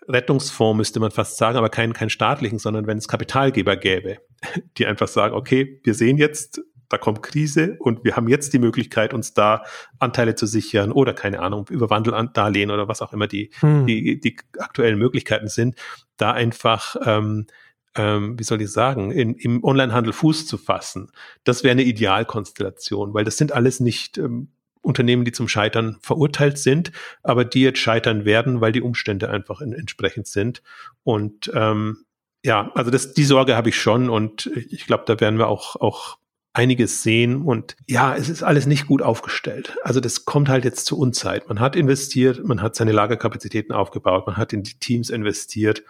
Rettungsfonds, müsste man fast sagen, aber keinen, keinen staatlichen, sondern wenn es Kapitalgeber gäbe, die einfach sagen, okay, wir sehen jetzt, da kommt Krise und wir haben jetzt die Möglichkeit, uns da Anteile zu sichern oder keine Ahnung, über Wandeldarlehen oder was auch immer die, hm. die, die aktuellen Möglichkeiten sind, da einfach ähm, ähm, wie soll ich sagen, in, im Onlinehandel Fuß zu fassen. Das wäre eine Idealkonstellation, weil das sind alles nicht ähm, Unternehmen, die zum Scheitern verurteilt sind, aber die jetzt scheitern werden, weil die Umstände einfach in, entsprechend sind. Und ähm, ja, also das, die Sorge habe ich schon und ich glaube, da werden wir auch, auch einiges sehen und ja, es ist alles nicht gut aufgestellt. Also das kommt halt jetzt zur Unzeit. Man hat investiert, man hat seine Lagerkapazitäten aufgebaut, man hat in die Teams investiert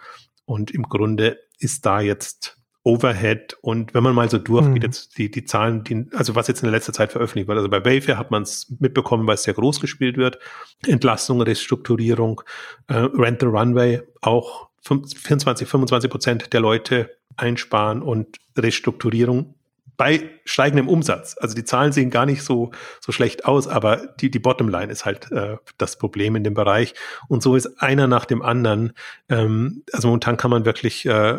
und im Grunde ist da jetzt Overhead. Und wenn man mal so durchgeht, mhm. jetzt die, die Zahlen, die, also was jetzt in der letzten Zeit veröffentlicht wird, also bei Wayfair hat man es mitbekommen, weil es sehr groß gespielt wird, Entlassung, Restrukturierung, äh, Rent the Runway, auch 24, 25 Prozent der Leute einsparen und Restrukturierung bei steigendem Umsatz. Also die Zahlen sehen gar nicht so, so schlecht aus, aber die, die Bottomline ist halt äh, das Problem in dem Bereich. Und so ist einer nach dem anderen. Ähm, also momentan kann man wirklich äh,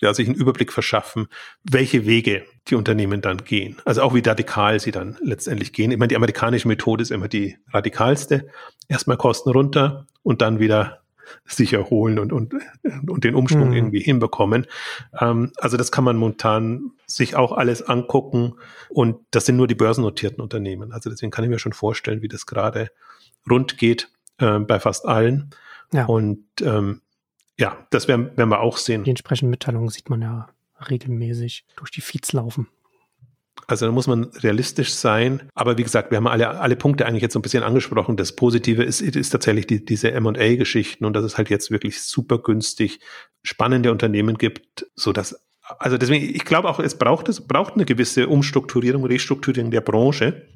ja, sich einen Überblick verschaffen, welche Wege die Unternehmen dann gehen. Also auch wie radikal sie dann letztendlich gehen. Ich meine, die amerikanische Methode ist immer die radikalste. Erstmal Kosten runter und dann wieder sich erholen und, und, und den Umschwung mhm. irgendwie hinbekommen. Ähm, also das kann man momentan sich auch alles angucken und das sind nur die börsennotierten Unternehmen. Also deswegen kann ich mir schon vorstellen, wie das gerade rund geht äh, bei fast allen. Ja. Und ähm, ja, das werden, werden wir auch sehen. Die entsprechenden Mitteilungen sieht man ja regelmäßig durch die Feeds laufen. Also da muss man realistisch sein. Aber wie gesagt, wir haben alle, alle Punkte eigentlich jetzt so ein bisschen angesprochen. Das Positive ist, ist tatsächlich die, diese M&A-Geschichten und dass es halt jetzt wirklich super günstig spannende Unternehmen gibt, so dass also deswegen, ich glaube auch, es braucht es braucht eine gewisse Umstrukturierung, Restrukturierung der Branche.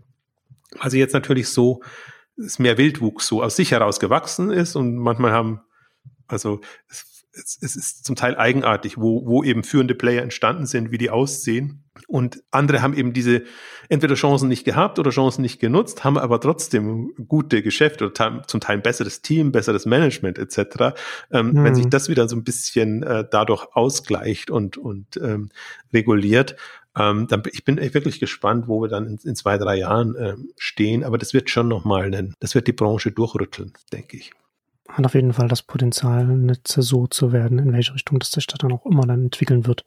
Also jetzt natürlich so, es mehr Wildwuchs so aus sich heraus gewachsen ist und manchmal haben also es, es ist zum Teil eigenartig, wo, wo eben führende Player entstanden sind, wie die aussehen. Und andere haben eben diese entweder Chancen nicht gehabt oder Chancen nicht genutzt, haben aber trotzdem gute Geschäfte oder zum Teil ein besseres Team, besseres Management etc. Ähm, mhm. Wenn sich das wieder so ein bisschen äh, dadurch ausgleicht und, und ähm, reguliert, ähm, dann ich bin wirklich gespannt, wo wir dann in, in zwei, drei Jahren ähm, stehen. Aber das wird schon nochmal, das wird die Branche durchrütteln, denke ich hat auf jeden Fall das Potenzial, eine Zäsur zu werden, in welche Richtung das der Stadt dann auch immer dann entwickeln wird.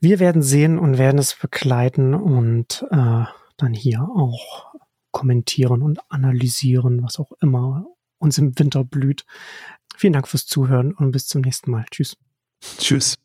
Wir werden sehen und werden es begleiten und äh, dann hier auch kommentieren und analysieren, was auch immer uns im Winter blüht. Vielen Dank fürs Zuhören und bis zum nächsten Mal. Tschüss. Tschüss.